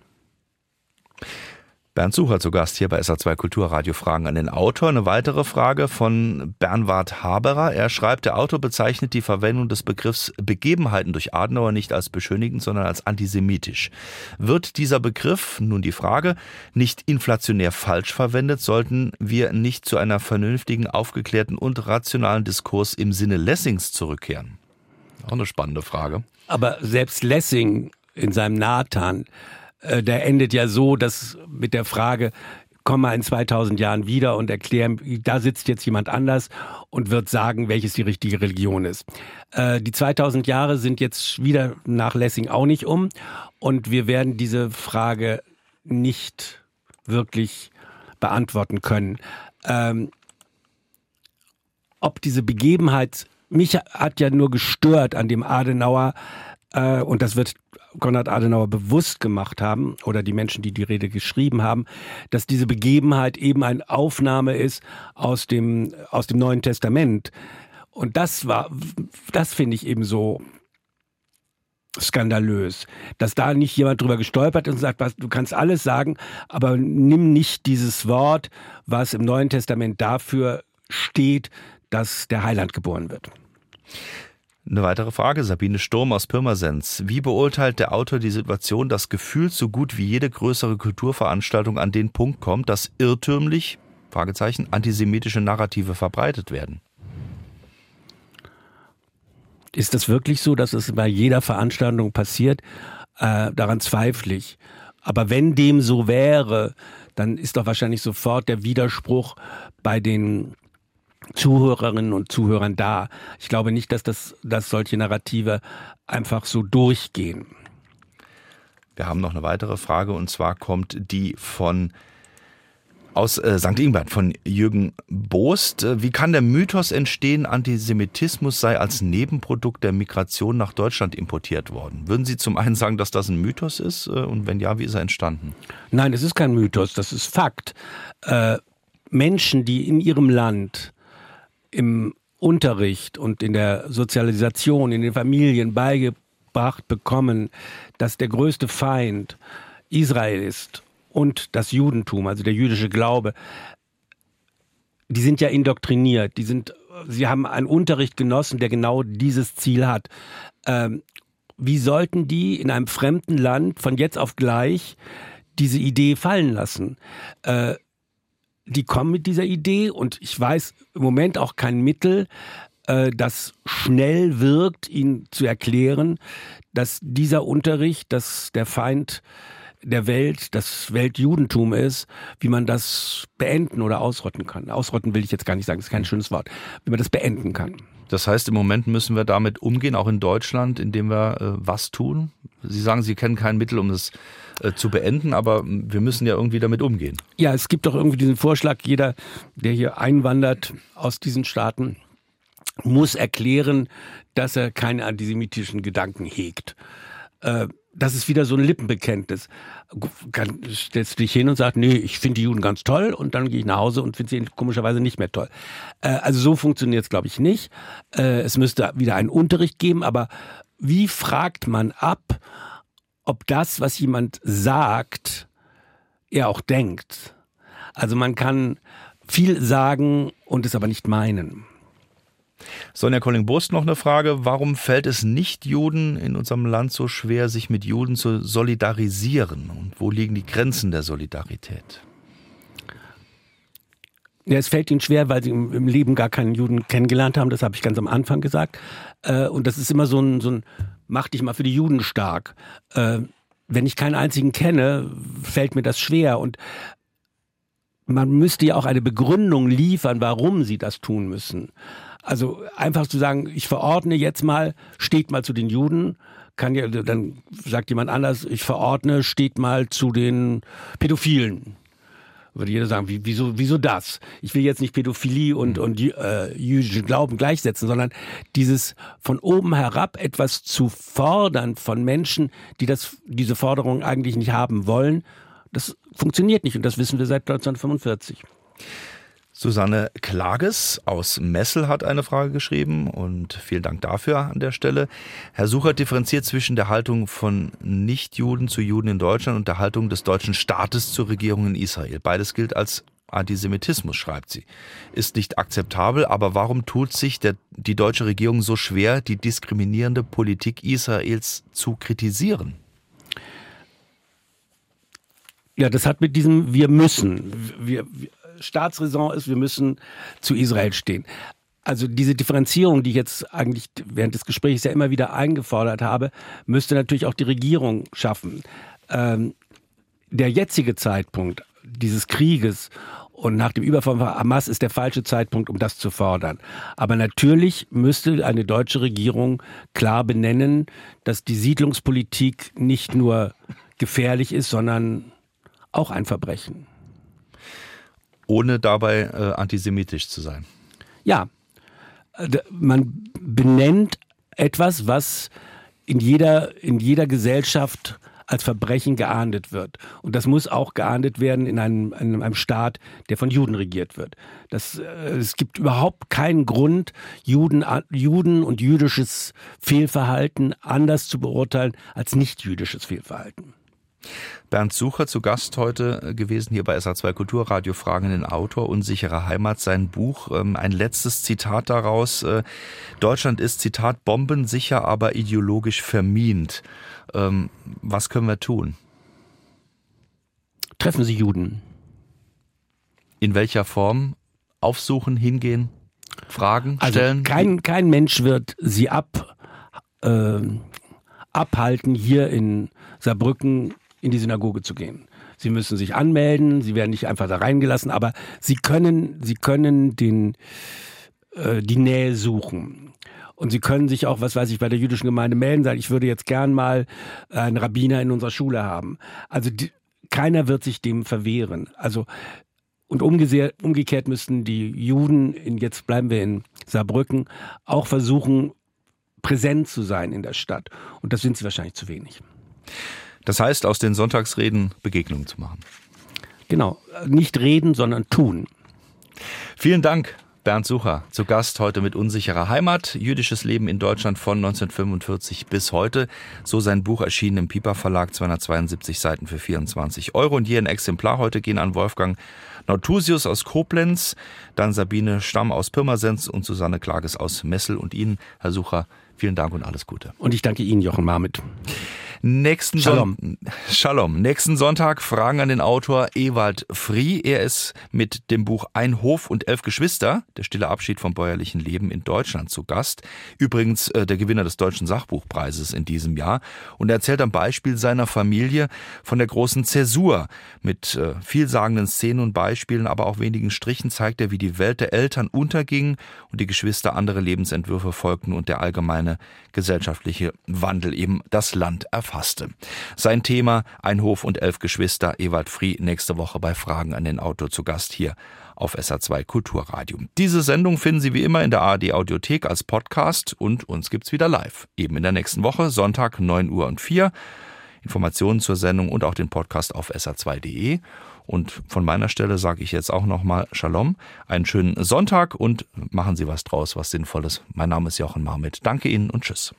Speaker 2: Bernd Sucher zu Gast hier bei SA2 Kulturradio Fragen an den Autor. Eine weitere Frage von Bernward Haberer. Er schreibt, der Autor bezeichnet die Verwendung des Begriffs Begebenheiten durch Adenauer nicht als beschönigend, sondern als antisemitisch. Wird dieser Begriff, nun die Frage, nicht inflationär falsch verwendet, sollten wir nicht zu einer vernünftigen, aufgeklärten und rationalen Diskurs im Sinne Lessings zurückkehren? Auch eine spannende Frage.
Speaker 3: Aber selbst Lessing in seinem Nathan äh, der endet ja so, dass mit der Frage, komm mal in 2000 Jahren wieder und erklären, da sitzt jetzt jemand anders und wird sagen, welches die richtige Religion ist. Äh, die 2000 Jahre sind jetzt wieder nach Lessing auch nicht um und wir werden diese Frage nicht wirklich beantworten können. Ähm, ob diese Begebenheit, mich hat ja nur gestört an dem Adenauer, äh, und das wird Konrad Adenauer bewusst gemacht haben oder die Menschen, die die Rede geschrieben haben, dass diese Begebenheit eben eine Aufnahme ist aus dem, aus dem Neuen Testament. Und das war, das finde ich eben so skandalös, dass da nicht jemand drüber gestolpert und sagt, was, du kannst alles sagen, aber nimm nicht dieses Wort, was im Neuen Testament dafür steht, dass der Heiland geboren wird.
Speaker 2: Eine weitere Frage, Sabine Sturm aus Pirmasens. Wie beurteilt der Autor die Situation, dass gefühlt so gut wie jede größere Kulturveranstaltung an den Punkt kommt, dass irrtümlich, Fragezeichen, antisemitische Narrative verbreitet werden?
Speaker 3: Ist das wirklich so, dass es bei jeder Veranstaltung passiert? Äh, daran zweifle ich. Aber wenn dem so wäre, dann ist doch wahrscheinlich sofort der Widerspruch bei den Zuhörerinnen und Zuhörern da. Ich glaube nicht, dass, das, dass solche Narrative einfach so durchgehen.
Speaker 2: Wir haben noch eine weitere Frage und zwar kommt die von aus äh, St. Ingbert von Jürgen Boost. Äh, wie kann der Mythos entstehen, Antisemitismus sei als Nebenprodukt der Migration nach Deutschland importiert worden? Würden Sie zum einen sagen, dass das ein Mythos ist? Äh, und wenn ja, wie ist er entstanden?
Speaker 3: Nein, es ist kein Mythos, das ist Fakt. Äh, Menschen, die in ihrem Land im Unterricht und in der Sozialisation, in den Familien beigebracht bekommen, dass der größte Feind Israel ist und das Judentum, also der jüdische Glaube, die sind ja indoktriniert, die sind, sie haben einen Unterricht genossen, der genau dieses Ziel hat. Ähm, wie sollten die in einem fremden Land von jetzt auf gleich diese Idee fallen lassen? Äh, die kommen mit dieser Idee und ich weiß im Moment auch kein Mittel, äh, das schnell wirkt, ihnen zu erklären, dass dieser Unterricht, dass der Feind der Welt, das Weltjudentum ist, wie man das beenden oder ausrotten kann. Ausrotten will ich jetzt gar nicht sagen, das ist kein schönes Wort. Wie man das beenden kann.
Speaker 2: Das heißt, im Moment müssen wir damit umgehen, auch in Deutschland, indem wir äh, was tun? Sie sagen, Sie kennen kein Mittel, um das äh, zu beenden, aber wir müssen ja irgendwie damit umgehen.
Speaker 3: Ja, es gibt doch irgendwie diesen Vorschlag, jeder, der hier einwandert aus diesen Staaten, muss erklären, dass er keine antisemitischen Gedanken hegt. Äh, das ist wieder so ein Lippenbekenntnis. stellst du dich hin und sagst, nee, ich finde die Juden ganz toll und dann gehe ich nach Hause und finde sie komischerweise nicht mehr toll. Äh, also so funktioniert es, glaube ich, nicht. Es müsste wieder einen Unterricht geben, aber wie fragt man ab, ob das, was jemand sagt, er auch denkt? Also man kann viel sagen und es aber nicht meinen.
Speaker 2: Sonja Colling-Burst noch eine Frage. Warum fällt es nicht Juden in unserem Land so schwer, sich mit Juden zu solidarisieren? Und wo liegen die Grenzen der Solidarität?
Speaker 3: Ja, es fällt ihnen schwer, weil sie im Leben gar keinen Juden kennengelernt haben. Das habe ich ganz am Anfang gesagt. Äh, und das ist immer so ein, so ein mach dich mal für die Juden stark. Äh, wenn ich keinen einzigen kenne, fällt mir das schwer. Und man müsste ja auch eine Begründung liefern, warum sie das tun müssen. Also einfach zu sagen, ich verordne jetzt mal, steht mal zu den Juden, kann ja, dann sagt jemand anders, ich verordne, steht mal zu den Pädophilen. Würde jeder sagen, wie, wieso, wieso das? Ich will jetzt nicht Pädophilie und, und äh, jüdischen Glauben gleichsetzen, sondern dieses von oben herab etwas zu fordern von Menschen, die das, diese Forderung eigentlich nicht haben wollen, das funktioniert nicht und das wissen wir seit 1945.
Speaker 2: Susanne Klages aus Messel hat eine Frage geschrieben und vielen Dank dafür an der Stelle. Herr Sucher differenziert zwischen der Haltung von Nichtjuden zu Juden in Deutschland und der Haltung des deutschen Staates zur Regierung in Israel. Beides gilt als Antisemitismus, schreibt sie. Ist nicht akzeptabel, aber warum tut sich der, die deutsche Regierung so schwer, die diskriminierende Politik Israels zu kritisieren?
Speaker 3: Ja, das hat mit diesem Wir müssen. Wir, wir, Staatsräson ist, wir müssen zu Israel stehen. Also diese Differenzierung, die ich jetzt eigentlich während des Gesprächs ja immer wieder eingefordert habe, müsste natürlich auch die Regierung schaffen. Ähm, der jetzige Zeitpunkt dieses Krieges und nach dem Überfall von Hamas ist der falsche Zeitpunkt, um das zu fordern. Aber natürlich müsste eine deutsche Regierung klar benennen, dass die Siedlungspolitik nicht nur gefährlich ist, sondern auch ein Verbrechen
Speaker 2: ohne dabei äh, antisemitisch zu sein.
Speaker 3: Ja, äh, man benennt etwas, was in jeder, in jeder Gesellschaft als Verbrechen geahndet wird. Und das muss auch geahndet werden in einem, in einem Staat, der von Juden regiert wird. Das, äh, es gibt überhaupt keinen Grund, Juden, Juden und jüdisches Fehlverhalten anders zu beurteilen als nicht jüdisches Fehlverhalten.
Speaker 2: Bernd Sucher zu Gast heute äh, gewesen hier bei SA2 Kulturradio Fragen den Autor Unsichere Heimat, sein Buch. Ähm, ein letztes Zitat daraus. Äh, Deutschland ist, Zitat, bombensicher, aber ideologisch vermint. Ähm, was können wir tun?
Speaker 3: Treffen Sie Juden.
Speaker 2: In welcher Form? Aufsuchen, hingehen, fragen,
Speaker 3: also
Speaker 2: stellen?
Speaker 3: Kein, kein Mensch wird Sie ab, äh, abhalten, hier in Saarbrücken in die Synagoge zu gehen. Sie müssen sich anmelden, sie werden nicht einfach da reingelassen, aber sie können, sie können den, äh, die Nähe suchen. Und sie können sich auch, was weiß ich, bei der jüdischen Gemeinde melden, sagen, ich würde jetzt gern mal einen Rabbiner in unserer Schule haben. Also die, keiner wird sich dem verwehren. Also Und umgekehrt müssten die Juden, in, jetzt bleiben wir in Saarbrücken, auch versuchen, präsent zu sein in der Stadt. Und das sind sie wahrscheinlich zu wenig.
Speaker 2: Das heißt, aus den Sonntagsreden Begegnungen zu machen.
Speaker 3: Genau, nicht reden, sondern tun.
Speaker 2: Vielen Dank, Bernd Sucher, zu Gast heute mit Unsicherer Heimat, jüdisches Leben in Deutschland von 1945 bis heute. So sein Buch erschienen im Piper Verlag, 272 Seiten für 24 Euro. Und hier ein Exemplar heute gehen an Wolfgang Nautusius aus Koblenz, dann Sabine Stamm aus Pirmasens und Susanne Klages aus Messel. Und Ihnen, Herr Sucher, vielen Dank und alles Gute.
Speaker 3: Und ich danke Ihnen, Jochen Marmit.
Speaker 2: Nächsten
Speaker 3: Shalom.
Speaker 2: Son Shalom. Nächsten Sonntag Fragen an den Autor Ewald Frie. Er ist mit dem Buch Ein Hof und elf Geschwister, der stille Abschied vom bäuerlichen Leben in Deutschland zu Gast. Übrigens äh, der Gewinner des Deutschen Sachbuchpreises in diesem Jahr. Und er erzählt am Beispiel seiner Familie von der großen Zäsur. Mit äh, vielsagenden Szenen und Beispielen, aber auch wenigen Strichen zeigt er, wie die Welt der Eltern unterging und die Geschwister andere Lebensentwürfe folgten und der allgemeine gesellschaftliche Wandel eben das Land erfasste. Sein Thema Ein Hof und elf Geschwister, Ewald Frie, nächste Woche bei Fragen an den Autor zu Gast hier auf SA2 Kulturradio. Diese Sendung finden Sie wie immer in der ARD Audiothek als Podcast und uns gibt's wieder live. Eben in der nächsten Woche, Sonntag 9 Uhr und 4. Informationen zur Sendung und auch den Podcast auf sa2.de. Und von meiner Stelle sage ich jetzt auch nochmal Shalom, einen schönen Sonntag und machen Sie was draus, was Sinnvolles. Mein Name ist Jochen Marmit. Danke Ihnen und Tschüss.